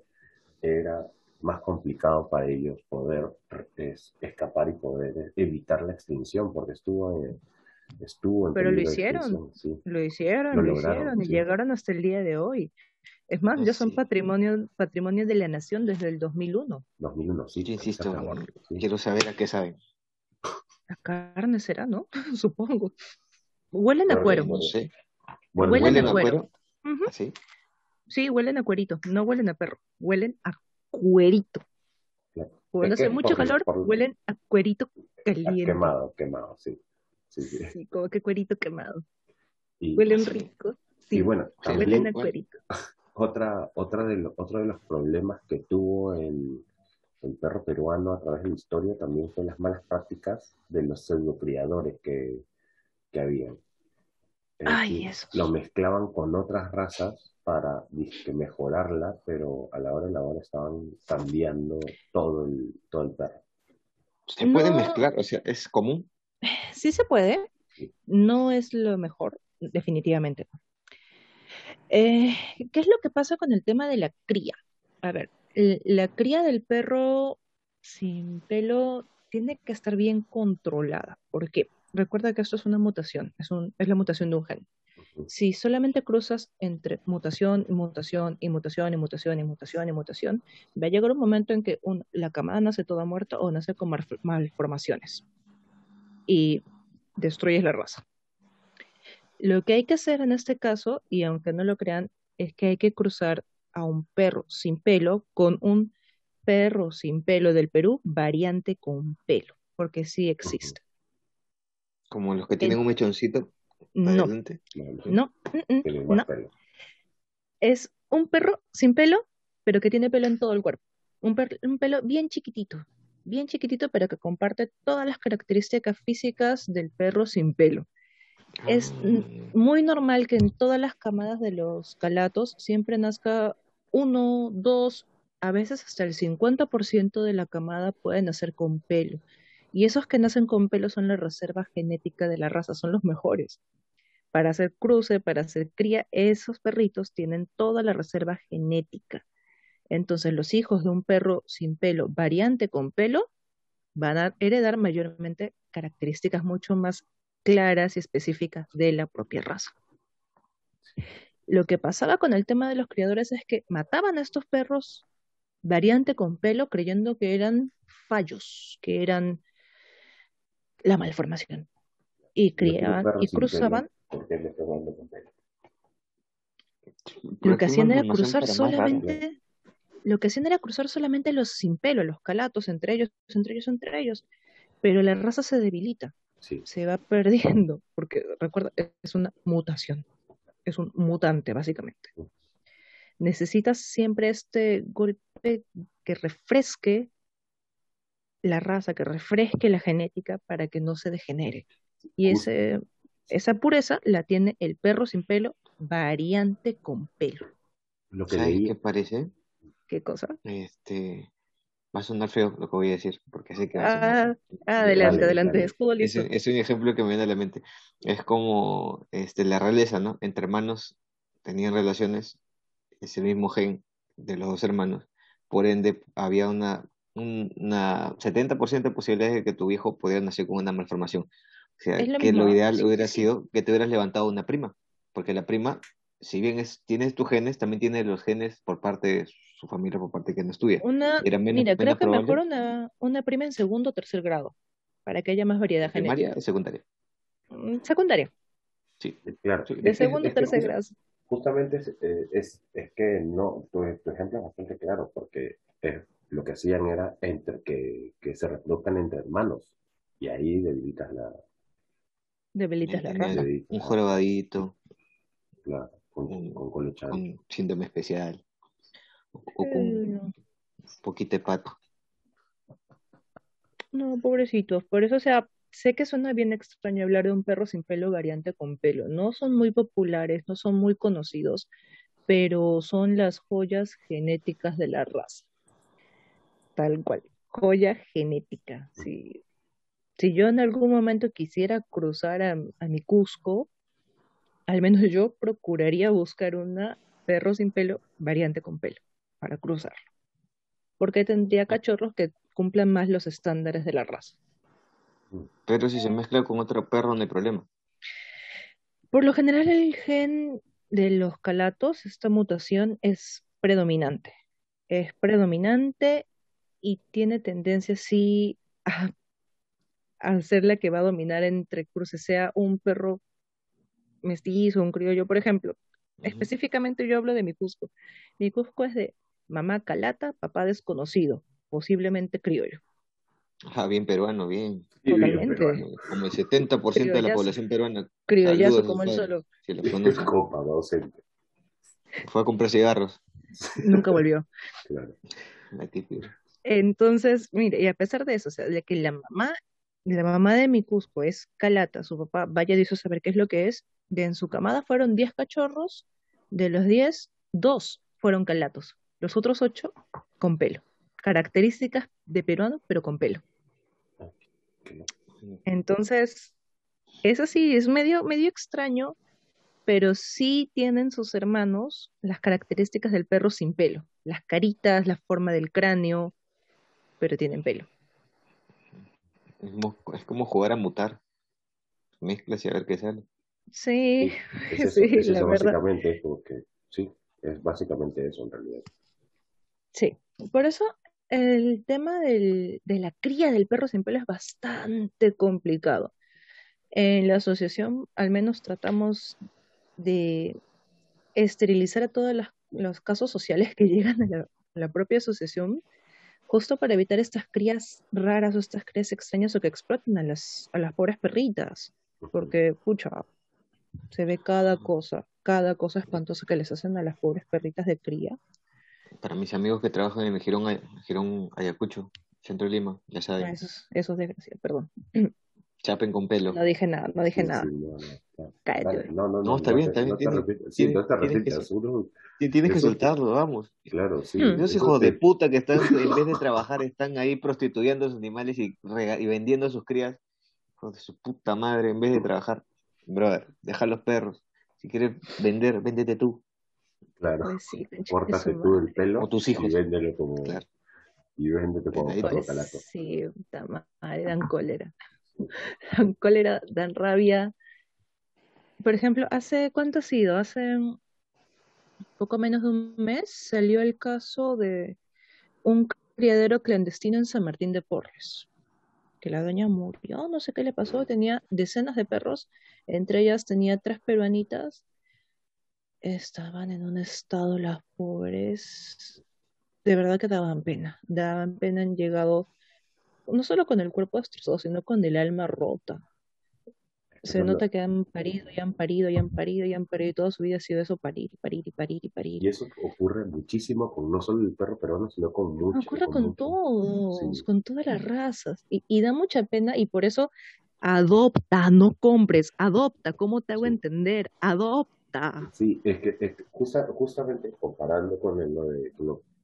[SPEAKER 1] era más complicado para ellos poder es, escapar y poder evitar la extinción, porque estuvo en, estuvo en
[SPEAKER 3] Pero lo hicieron.
[SPEAKER 1] sí.
[SPEAKER 3] Lo hicieron,
[SPEAKER 1] Lo
[SPEAKER 3] lo,
[SPEAKER 1] lograron,
[SPEAKER 3] hicieron y
[SPEAKER 1] sí.
[SPEAKER 3] llegaron hasta el día de hoy. Es más,
[SPEAKER 2] Ah,
[SPEAKER 3] ya son
[SPEAKER 2] sí.
[SPEAKER 3] patrimonio, patrimonio de la nación desde el 2001.
[SPEAKER 1] 2001, sí.
[SPEAKER 2] Yo insisto, quiero saber a qué saben.
[SPEAKER 3] La carne será, ¿no? [LAUGHS] Supongo. Huelen a cuero.
[SPEAKER 2] No sé.
[SPEAKER 1] Bueno,
[SPEAKER 3] Huelen
[SPEAKER 2] ¿Huelen
[SPEAKER 3] a
[SPEAKER 2] a
[SPEAKER 3] cuero.
[SPEAKER 2] ¿Así?
[SPEAKER 3] Sí, huelen a cuerito. No huelen a perro. Huelen a cuerito. Cuando hace mucho
[SPEAKER 1] por-
[SPEAKER 3] calor,
[SPEAKER 1] por-
[SPEAKER 3] huelen a cuerito caliente.
[SPEAKER 1] quemado, quemado, sí. Sí, sí.
[SPEAKER 3] Sí, como que cuerito quemado.
[SPEAKER 1] Y,
[SPEAKER 3] Huelen
[SPEAKER 2] sí.
[SPEAKER 3] rico.
[SPEAKER 1] y
[SPEAKER 3] Sí,
[SPEAKER 1] bueno,
[SPEAKER 2] Sí,
[SPEAKER 3] huelen
[SPEAKER 1] también
[SPEAKER 3] a
[SPEAKER 2] bueno.
[SPEAKER 3] cuerito. [LAUGHS]
[SPEAKER 1] otra, otra de lo- otro de los problemas que tuvo el, el perro peruano a través de la historia también fue las malas prácticas de los pseudocriadores que, que habían. Es
[SPEAKER 3] Ay, esos.
[SPEAKER 1] lo mezclaban con otras razas para dizque, mejorarla, pero a la hora de la hora estaban cambiando todo el, todo el perro.
[SPEAKER 2] ¿Se puede
[SPEAKER 3] No.
[SPEAKER 2] mezclar? O sea, ¿es común? [LAUGHS]
[SPEAKER 3] Sí se puede.
[SPEAKER 1] Sí.
[SPEAKER 3] No es lo mejor, definitivamente. no. Eh, ¿qué es lo que pasa con el tema de la cría? A ver, la cría del perro sin pelo tiene que estar bien controlada. ¿Por qué? Recuerda que esto es una mutación, es, un- es la mutación de un gen. Si solamente cruzas entre mutación y mutación y mutación y mutación y mutación y mutación, va a llegar un momento en que un- la camada nace toda muerta o nace con malf- malformaciones y destruyes la raza. Lo que hay que hacer en este caso, y aunque no lo crean, es que hay que cruzar a un perro sin pelo con un perro sin pelo del Perú variante con pelo, porque sí existe.
[SPEAKER 2] Como los que tienen un mechoncito
[SPEAKER 3] No,
[SPEAKER 2] adelante.
[SPEAKER 3] no, mm, mm, no. Es un perro sin pelo, pero que tiene pelo en todo el cuerpo. Un, un pelo bien chiquitito, bien chiquitito, pero que comparte todas las características físicas del perro sin pelo. Es
[SPEAKER 2] Ah,
[SPEAKER 3] muy normal que en todas las camadas de los calatos siempre nazca uno, dos, a veces hasta el 50% de la camada puede nacer con pelo. Y esos que nacen con pelo son la reserva genética de la raza, son los mejores. Para hacer cruce, para hacer cría, esos perritos tienen toda la reserva genética. Entonces, los hijos de un perro sin pelo, variante con pelo, van a heredar mayormente características mucho más claras y específicas de la propia raza. Lo que pasaba con el tema de los criadores es que mataban a estos perros variante con pelo creyendo que eran fallos, que eran la malformación. Y criaban y cruzaban.
[SPEAKER 1] pelo.
[SPEAKER 3] Lo que hacían era cruzar solamente, lo que hacían era cruzar solamente los sin pelo, los calatos, entre ellos, entre ellos, entre ellos. Pero la raza se debilita,
[SPEAKER 1] Sí,
[SPEAKER 3] se va [LAUGHS] perdiendo, porque recuerda, es una mutación, es un mutante, básicamente. Necesitas siempre este golpe que refresque la raza, que refresque la genética para que no se degenere. Y ese, esa pureza la tiene el perro sin pelo, variante con pelo.
[SPEAKER 1] lo que
[SPEAKER 2] ¿Sabes
[SPEAKER 1] leí,
[SPEAKER 2] qué parece?
[SPEAKER 3] ¿Qué cosa?
[SPEAKER 2] Este, va a sonar feo lo que voy a decir, porque sé que va a sonar
[SPEAKER 3] Ah, adelante,
[SPEAKER 1] Dale,
[SPEAKER 3] adelante, escudo
[SPEAKER 2] Es,
[SPEAKER 3] listo.
[SPEAKER 2] es un ejemplo que me viene a la mente. Es como este, la realeza, ¿no? Entre hermanos tenían relaciones, ese mismo gen de los dos hermanos. Por ende, había una, un- una 70% de posibilidades de que tu hijo pudiera nacer con una malformación. O sea,
[SPEAKER 3] Es lo
[SPEAKER 2] que lo ideal
[SPEAKER 3] sí,
[SPEAKER 2] hubiera sido que te hubieras levantado una prima, porque la prima, si bien es, tiene tus genes, también tiene los genes por parte de su familia, por parte que no es tuya.
[SPEAKER 3] Una,
[SPEAKER 2] Era menos,
[SPEAKER 3] mira, creo
[SPEAKER 2] menos
[SPEAKER 3] que mejor
[SPEAKER 2] probable
[SPEAKER 3] una, una prima en segundo o tercer grado, para que haya más variedad
[SPEAKER 2] primaria
[SPEAKER 3] genética.
[SPEAKER 2] y secundaria.
[SPEAKER 3] Mm, Secundaria,
[SPEAKER 2] Sí,
[SPEAKER 1] claro,
[SPEAKER 2] sí.
[SPEAKER 3] de segundo o tercer grado.
[SPEAKER 1] justamente es, eh, es, es que no, tu, tu ejemplo es bastante claro, porque eh, lo que hacían era entre que, que se reproduzcan entre hermanos, y ahí debilitas la,
[SPEAKER 3] Debilitas la
[SPEAKER 2] Tener
[SPEAKER 3] raza.
[SPEAKER 1] debilitas
[SPEAKER 2] un jorobadito
[SPEAKER 1] claro, con,
[SPEAKER 2] un-
[SPEAKER 1] con colechado.
[SPEAKER 2] con síndrome especial o, o con
[SPEAKER 3] Eh,
[SPEAKER 2] un
[SPEAKER 3] no,
[SPEAKER 2] poquito de pato.
[SPEAKER 3] no, pobrecitos. Por eso, o sea, sé que suena bien extraño hablar de un perro sin pelo variante con pelo. No son muy populares, no son muy conocidos, pero son las joyas genéticas de la raza. Tal cual. Joya genética. Si, si yo en algún momento quisiera cruzar a, a mi Cusco, al menos yo procuraría buscar una perro sin pelo variante con pelo para cruzarlo. Porque tendría cachorros que cumplan más los estándares de la raza.
[SPEAKER 2] Pero si se mezcla con otro perro, no hay problema.
[SPEAKER 3] Por lo general, el gen de los calatos, esta mutación es predominante. Es predominante y tiene tendencia sí a, a ser la que va a dominar entre cruces, sea un perro mestizo, un criollo, por ejemplo. Específicamente yo hablo de mi Cusco. Mi Cusco es de mamá calata, papá desconocido, posiblemente criollo.
[SPEAKER 2] Ah, bien peruano, bien.
[SPEAKER 3] Totalmente.
[SPEAKER 1] peruano.
[SPEAKER 2] Como el 70% de la
[SPEAKER 3] Criollazo.
[SPEAKER 2] población peruana.
[SPEAKER 3] Criollazo
[SPEAKER 2] Saludos,
[SPEAKER 3] como el solo.
[SPEAKER 2] Si lo conoce.
[SPEAKER 1] Copa docente,
[SPEAKER 2] Fue a comprar cigarros.
[SPEAKER 3] Nunca volvió.
[SPEAKER 1] claro.
[SPEAKER 2] La típica.
[SPEAKER 3] Entonces, mire, y a pesar de eso, o sea, de que la mamá, la mamá de mi Cusco es calata, su papá vaya dice saber qué es lo que es, de en su camada fueron 10 cachorros, de los 10, 2 fueron calatos, los otros 8 con pelo. Características de peruano, pero con pelo. Entonces, eso sí, es medio, medio extraño, pero sí tienen sus hermanos las características del perro sin pelo, las caritas, la forma del cráneo, pero tienen pelo.
[SPEAKER 2] Es como, es como jugar a mutar. Mezclas y a ver qué sale.
[SPEAKER 3] Sí,
[SPEAKER 1] Es eso, [LAUGHS]
[SPEAKER 3] sí,
[SPEAKER 1] es
[SPEAKER 3] la
[SPEAKER 1] eso
[SPEAKER 3] verdad.
[SPEAKER 1] básicamente, es porque, sí, es básicamente eso en realidad.
[SPEAKER 3] Sí, por eso el tema del- de la cría del perro sin pelo es bastante complicado. En la asociación al menos tratamos de esterilizar a todos las- los casos sociales que [LAUGHS] llegan a la, a la propia asociación, justo para evitar estas crías raras o estas crías extrañas o que exploten a las, a las pobres perritas, porque, pucha, se ve cada cosa, cada cosa espantosa que les hacen a las pobres perritas de cría.
[SPEAKER 2] Para mis amigos que trabajan en el Girón, Girón Ayacucho, centro de Lima, ya
[SPEAKER 3] Ah,
[SPEAKER 2] saben,
[SPEAKER 3] Esos, esos desgraciados, perdón.
[SPEAKER 2] chapen con pelo.
[SPEAKER 3] No dije nada, no dije
[SPEAKER 1] Sí,
[SPEAKER 3] nada.
[SPEAKER 1] sí,
[SPEAKER 3] Cállate.
[SPEAKER 1] no, no,
[SPEAKER 2] No,
[SPEAKER 1] no,
[SPEAKER 2] está
[SPEAKER 1] no
[SPEAKER 2] bien, está bien,
[SPEAKER 1] no te
[SPEAKER 2] tiene-
[SPEAKER 1] repitas, sí, no te repitas,
[SPEAKER 2] Tienes que soltarlo, vamos.
[SPEAKER 1] claro, sí.
[SPEAKER 3] Hmm.
[SPEAKER 2] Esos
[SPEAKER 1] eso
[SPEAKER 2] hijos de puta que están, en vez de [LAUGHS] trabajar, están ahí prostituyendo a sus animales y, y vendiendo a sus crías. Hijos de su puta madre, en vez de trabajar. Brother, deja los perros. Si quieres vender, véndete tú
[SPEAKER 1] Claro,
[SPEAKER 3] Pues sí,
[SPEAKER 1] tú el pelo
[SPEAKER 2] o tus hijos.
[SPEAKER 1] y véndelo como,
[SPEAKER 2] Claro.
[SPEAKER 1] y véndete como perro
[SPEAKER 3] Pues
[SPEAKER 1] calato.
[SPEAKER 3] sí, puta madre, dan cólera. [LAUGHS] Dan cólera, dan rabia. Por ejemplo, ¿hace cuánto ha sido? Hace poco menos de un mes salió el caso de un criadero clandestino en San Martín de Porres, que la doña murió, no sé qué le pasó, tenía decenas de perros, entre ellas tenía tres peruanitas, estaban en un estado las pobres, de verdad que daban pena, daban pena, han llegado no solo con el cuerpo destrozado, sino con el alma rota. Se nota que han parido y han parido y han parido y han parido y toda su vida ha sido eso, parir, parir y parir y parir.
[SPEAKER 1] Y eso ocurre muchísimo con no solo el perro peruano, sino con muchos.
[SPEAKER 3] Ocurre con, todos, con todas las razas. Y, y, da mucha pena y por eso adopta, no compres, adopta. ¿Cómo te hago entender? Adopta.
[SPEAKER 1] Sí, es que, justamente comparando con, lo de,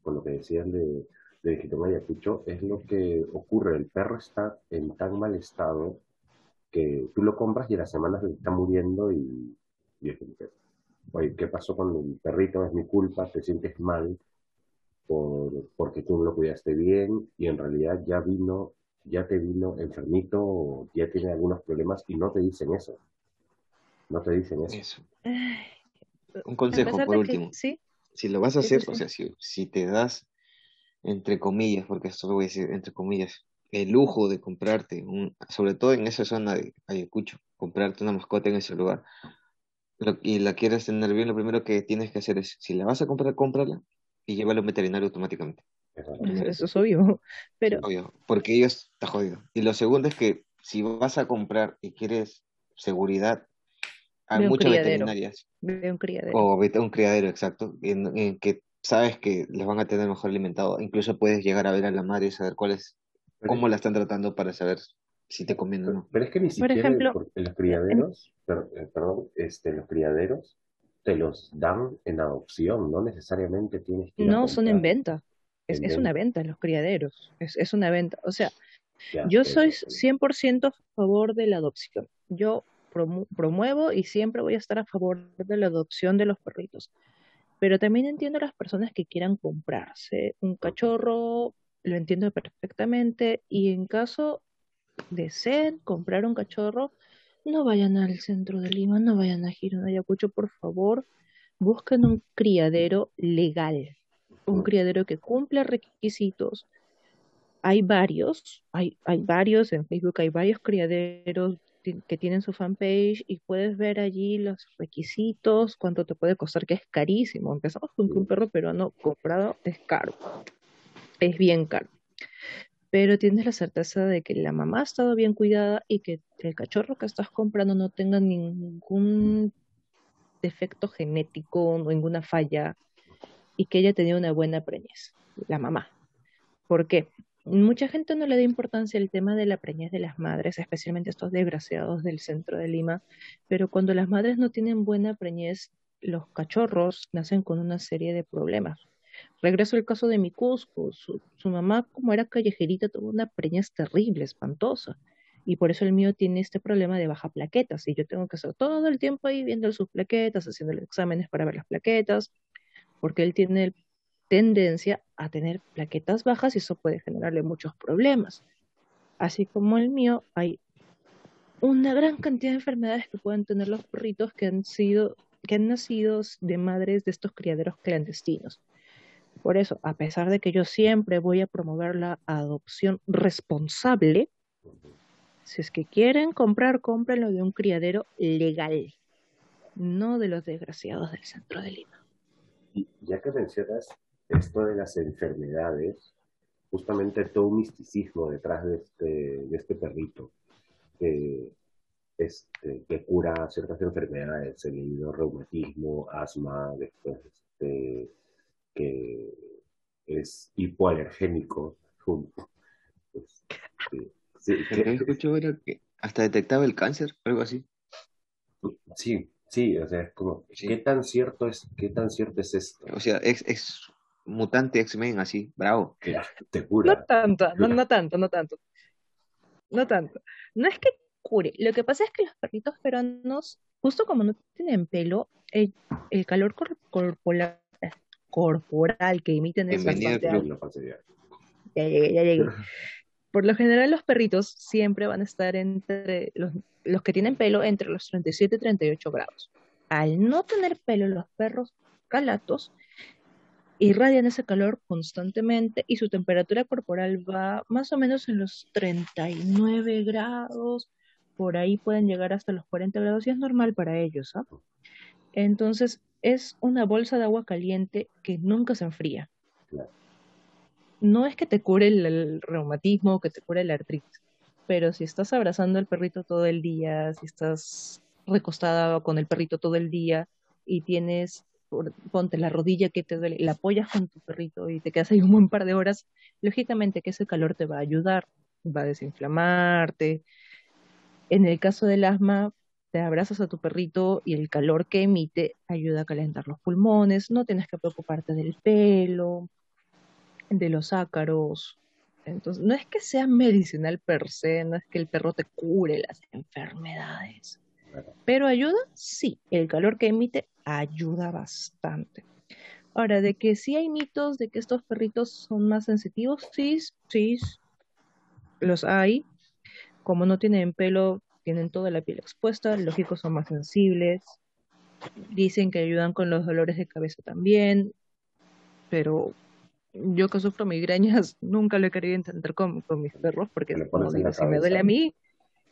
[SPEAKER 1] con, lo, que decían de, de Jitoma Ayacucho, es lo que ocurre. El perro está en tan mal estado que tú lo compras y a las semanas está muriendo y, y es que, oye, ¿qué pasó con el perrito? Es mi culpa, te sientes mal por, porque tú no lo cuidaste bien y en realidad ya vino, ya te vino enfermito, ya tiene algunos problemas y no te dicen eso. No te dicen eso.
[SPEAKER 2] Un consejo por último. ¿sí? Si lo vas a hacer, o sea, si, si te das, entre comillas, porque esto lo voy a decir entre comillas, el lujo de comprarte, un, sobre todo en esa zona de Ayacucho, comprarte una mascota en ese lugar y la quieres tener bien, lo primero que tienes que hacer es, si la vas a comprar, cómprala y llévala al veterinario automáticamente.
[SPEAKER 3] Eso es obvio, [LAUGHS] pero...
[SPEAKER 2] Obvio, porque ellos está jodido. Y lo segundo es que si vas a comprar y quieres seguridad, hay muchas veterinarias.
[SPEAKER 3] De un criadero.
[SPEAKER 2] O un criadero, exacto, en, que sabes que les van a tener mejor alimentado. Incluso puedes llegar a ver a la madre y saber cuál es cómo la están tratando para saber si te conviene o no.
[SPEAKER 1] Pero es que ni siquiera Por ejemplo, los criaderos, eh, perdón, este, los criaderos te los dan en adopción, no necesariamente tienes que...
[SPEAKER 3] no, son en venta. Es, es una venta en los criaderos, es, es una venta. O sea, yo soy 100% a favor de la adopción. Yo promuevo y siempre voy a estar a favor de la adopción de los perritos. Pero también entiendo a las personas que quieran comprarse un cachorro lo entiendo perfectamente y en caso deseen comprar un cachorro, no vayan al centro de Lima, no vayan a Girón Ayacucho, por favor, busquen un criadero legal, un criadero que cumpla requisitos. Hay varios, hay, hay varios en Facebook, hay varios criaderos que tienen su fanpage y puedes ver allí los requisitos, cuánto te puede costar, que es carísimo. Empezamos con que un perro peruano comprado es caro es bien caro. Pero tienes la certeza de que la mamá ha estado bien cuidada y que el cachorro que estás comprando no tenga ningún defecto genético, ninguna falla y que ella tenía una buena preñez, la mamá. ¿Por qué? Mucha gente no le da importancia al tema de la preñez de las madres, especialmente estos desgraciados del centro de Lima, pero cuando las madres no tienen buena preñez, los cachorros nacen con una serie de problemas. Regreso al caso de mi Cusco. Su, mamá, como era callejerita, tuvo una preñez terrible, espantosa. Y por eso el mío tiene este problema de baja plaquetas. Y yo tengo que estar todo el tiempo ahí viendo sus plaquetas, haciendo exámenes para ver las plaquetas, porque él tiene tendencia a tener plaquetas bajas y eso puede generarle muchos problemas. Así como el mío, hay una gran cantidad de enfermedades que pueden tener los perritos que han sido que han nacido de madres de estos criaderos clandestinos. Por eso, a pesar de que yo siempre voy a promover la adopción responsable, si es que quieren comprar, cómprenlo de un criadero legal, no de los desgraciados del centro de Lima.
[SPEAKER 1] Y ya que mencionas esto de las enfermedades, justamente todo un misticismo detrás de este, de este perrito que, este, que cura ciertas enfermedades, he leído reumatismo, asma, después este, que es hipoalergénico.
[SPEAKER 2] Pues, sí, que, que hasta detectaba el cáncer, algo así.
[SPEAKER 1] Sí, sí, o sea, es como, ¿qué tan cierto es, qué tan cierto es esto?
[SPEAKER 2] O sea, es, es mutante X-Men así, bravo.
[SPEAKER 1] te cura.
[SPEAKER 3] No tanto, no, no tanto, no tanto. No tanto. No es que cure. Lo que pasa es que los perritos peruanos, justo como no tienen pelo, el, el calor corporal corporal que emiten esas
[SPEAKER 1] Ya
[SPEAKER 3] llegué, ya llegué. [LAUGHS] Por lo general los perritos siempre van a estar entre los, los que tienen pelo entre los 37 y 38 grados. Al no tener pelo los perros calatos irradian ese calor constantemente y su temperatura corporal va más o menos en los 39 grados, por ahí pueden llegar hasta los 40 grados y es normal para ellos. ¿ah? Entonces, es una bolsa de agua caliente que nunca se enfría.
[SPEAKER 1] Claro.
[SPEAKER 3] No es que te cure el, el reumatismo o que te cure la artritis, pero si estás abrazando al perrito todo el día, si estás recostada con el perrito todo el día y tienes, por- ponte la rodilla que te duele, la apoyas con tu perrito y te quedas ahí un buen par de horas, lógicamente que ese calor te va a ayudar, va a desinflamarte. En el caso del asma, te abrazas a tu perrito y el calor que emite ayuda a calentar los pulmones, no tienes que preocuparte del pelo, de los ácaros. Entonces, no es que sea medicinal per se, no es que el perro te cure las enfermedades, pero ayuda, sí, el calor que emite ayuda bastante. Ahora, de que sí hay mitos de que estos perritos son más sensitivos, sí, sí, los hay. Como no tienen pelo, tienen toda la piel expuesta, lógico, son más sensibles. Dicen que ayudan con los dolores de cabeza también, pero yo que sufro migrañas [LAUGHS] nunca lo he querido intentar con, con mis perros porque como digo, si me duele a mí,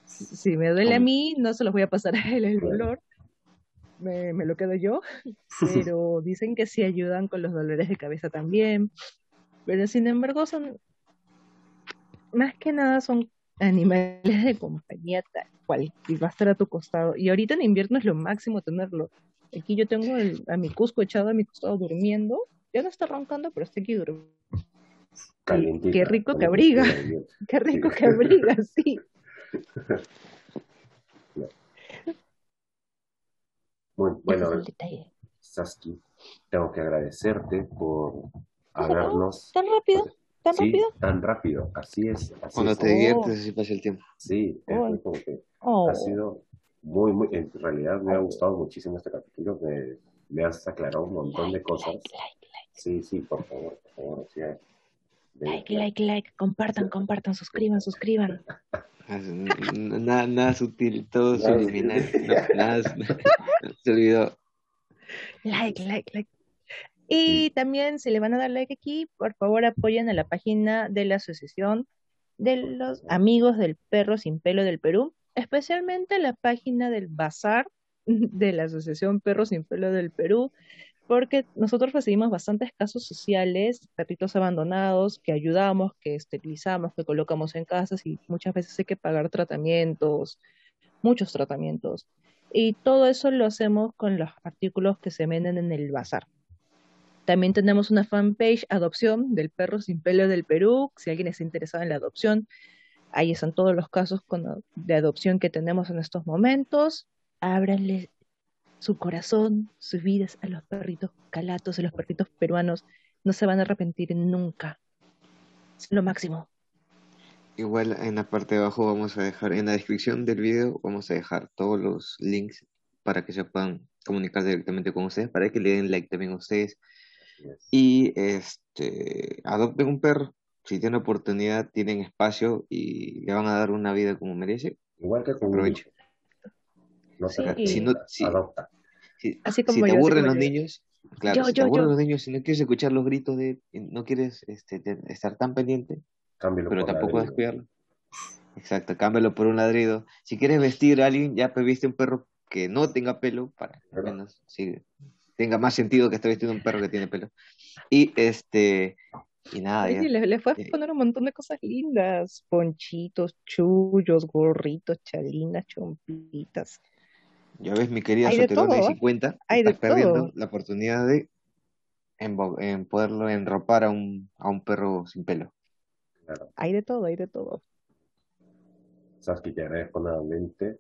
[SPEAKER 3] si me duele a mí, no se los voy a pasar a él el dolor, me, me lo quedo yo, [LAUGHS] pero dicen que sí ayudan con los dolores de cabeza también, pero sin embargo son, más que nada son animales de compañía tal cual, y va a estar a tu costado, y ahorita en invierno es lo máximo tenerlo. Aquí yo tengo el- a mi Cusco echado a mi costado durmiendo, ya no está roncando, pero está aquí durmiendo.
[SPEAKER 1] Calientita,
[SPEAKER 3] qué rico que abriga. [LAUGHS] Qué rico que abriga, [LAUGHS] sí.
[SPEAKER 1] Bueno,
[SPEAKER 3] detalle.
[SPEAKER 1] Saskia, tengo que agradecerte por habernos...
[SPEAKER 3] ¿Tan rápido? ¿Tan
[SPEAKER 1] sí,
[SPEAKER 3] rápido?
[SPEAKER 1] tan rápido, así es. Así
[SPEAKER 2] Cuando
[SPEAKER 1] es.
[SPEAKER 2] te diviertes, así pasa el tiempo.
[SPEAKER 1] Sí, como que
[SPEAKER 3] Oh,
[SPEAKER 1] ha sido muy, muy, en realidad me ha gustado muchísimo este capítulo, me, me has aclarado un montón de cosas.
[SPEAKER 3] like, like, like,
[SPEAKER 1] Sí, sí, por favor, por favor, sí, de-
[SPEAKER 3] like, like, like, compartan, compartan, suscriban, suscriban. [LAUGHS]
[SPEAKER 2] Ah, Nada, nada sutil, todo
[SPEAKER 1] Nada
[SPEAKER 2] subliminal. [LAUGHS] nada, se olvidó.
[SPEAKER 3] Like, like, like. Y también, si le van a dar like aquí, por favor apoyen a la página de la Asociación de los Amigos del Perro Sin Pelo del Perú, especialmente la página del Bazar [LAUGHS] de la Asociación Perro Sin Pelo del Perú, porque nosotros recibimos bastantes casos sociales, perritos abandonados, que ayudamos, que esterilizamos, que colocamos en casas y muchas veces hay que pagar tratamientos, muchos tratamientos. Y todo eso lo hacemos con los artículos que se venden en el bazar. También tenemos una fanpage adopción del perro sin pelo del Perú, si alguien está interesado en la adopción. Ahí están todos los casos de adopción que tenemos en estos momentos. Ábranle su corazón, sus vidas a los perritos calatos, a los perritos peruanos. No se van a arrepentir nunca. Es lo máximo.
[SPEAKER 2] Igual en la parte de abajo vamos a dejar, en la descripción del video vamos a dejar todos los links para que se puedan comunicar directamente con ustedes, para que le den like también a ustedes Y este adopten un perro. Si tienen oportunidad, tienen espacio y le van a dar una vida como merece.
[SPEAKER 1] Igual que con hijo. No
[SPEAKER 3] Sí.
[SPEAKER 1] te
[SPEAKER 3] Si
[SPEAKER 2] no- si-
[SPEAKER 1] adopta.
[SPEAKER 2] Si,
[SPEAKER 3] Así
[SPEAKER 2] si
[SPEAKER 3] como
[SPEAKER 2] te
[SPEAKER 3] yo, así
[SPEAKER 2] aburren
[SPEAKER 3] como
[SPEAKER 2] los
[SPEAKER 3] yo.
[SPEAKER 2] niños, claro,
[SPEAKER 3] Yo,
[SPEAKER 2] si te
[SPEAKER 3] yo,
[SPEAKER 2] aburren
[SPEAKER 3] yo.
[SPEAKER 2] los niños, si no quieres escuchar los gritos de, no quieres este, te- estar tan pendiente,
[SPEAKER 1] Cámbialo
[SPEAKER 2] pero tampoco
[SPEAKER 1] ladrido.
[SPEAKER 2] descuidarlo. Exacto, cámbialo por un ladrido. Si quieres vestir a alguien, ya viste un perro que no tenga pelo, para que al menos sí, tenga más sentido que estar vestiendo un perro que tiene pelo. Y este, y nada, ya.
[SPEAKER 3] Oye, le, le puedes
[SPEAKER 2] Eh,
[SPEAKER 3] poner un montón de cosas lindas, ponchitos, chullos, gorritos, chalinas, chompitas.
[SPEAKER 2] Ya ves, mi querida
[SPEAKER 3] Hay de
[SPEAKER 2] solterona de
[SPEAKER 3] todo, ¿eh?
[SPEAKER 2] 50,
[SPEAKER 3] Hay de
[SPEAKER 2] estás perdiendo
[SPEAKER 3] todo.
[SPEAKER 2] la oportunidad de embo- en poderlo enropar a un, a un perro sin pelo.
[SPEAKER 1] Claro.
[SPEAKER 3] Hay de todo, hay de todo.
[SPEAKER 1] Saskia, te agradezco nuevamente.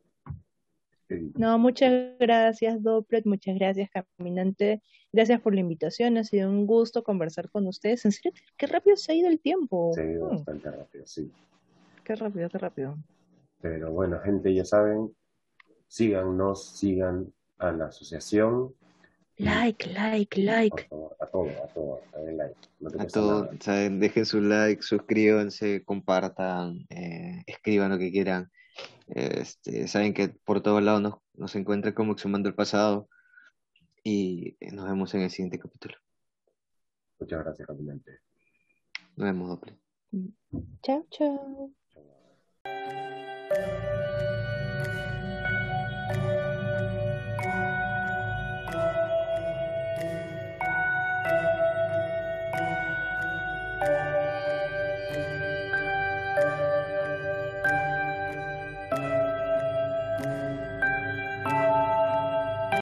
[SPEAKER 3] No, muchas gracias, Dopplet, muchas gracias, Caminante. Gracias por la invitación, ha sido un gusto conversar con ustedes. En serio, qué rápido se ha ido el tiempo.
[SPEAKER 1] se ha ido
[SPEAKER 3] Mm,
[SPEAKER 1] bastante rápido, sí.
[SPEAKER 3] qué rápido, qué rápido.
[SPEAKER 1] Pero bueno, gente, ya saben, síganos, sigan a la asociación.
[SPEAKER 3] Like, like, like.
[SPEAKER 1] a todo, a todo, a den like. No
[SPEAKER 2] A
[SPEAKER 1] nada.
[SPEAKER 2] ¿saben? dejen su like, suscríbanse, compartan, eh, escriban lo que quieran. Este, saben que por todos lados nos, nos encuentran como Exhumando el Pasado y nos vemos en el siguiente capítulo.
[SPEAKER 1] Muchas gracias, caminante.
[SPEAKER 2] Nos vemos, Doble.
[SPEAKER 3] Chao.
[SPEAKER 1] Chao.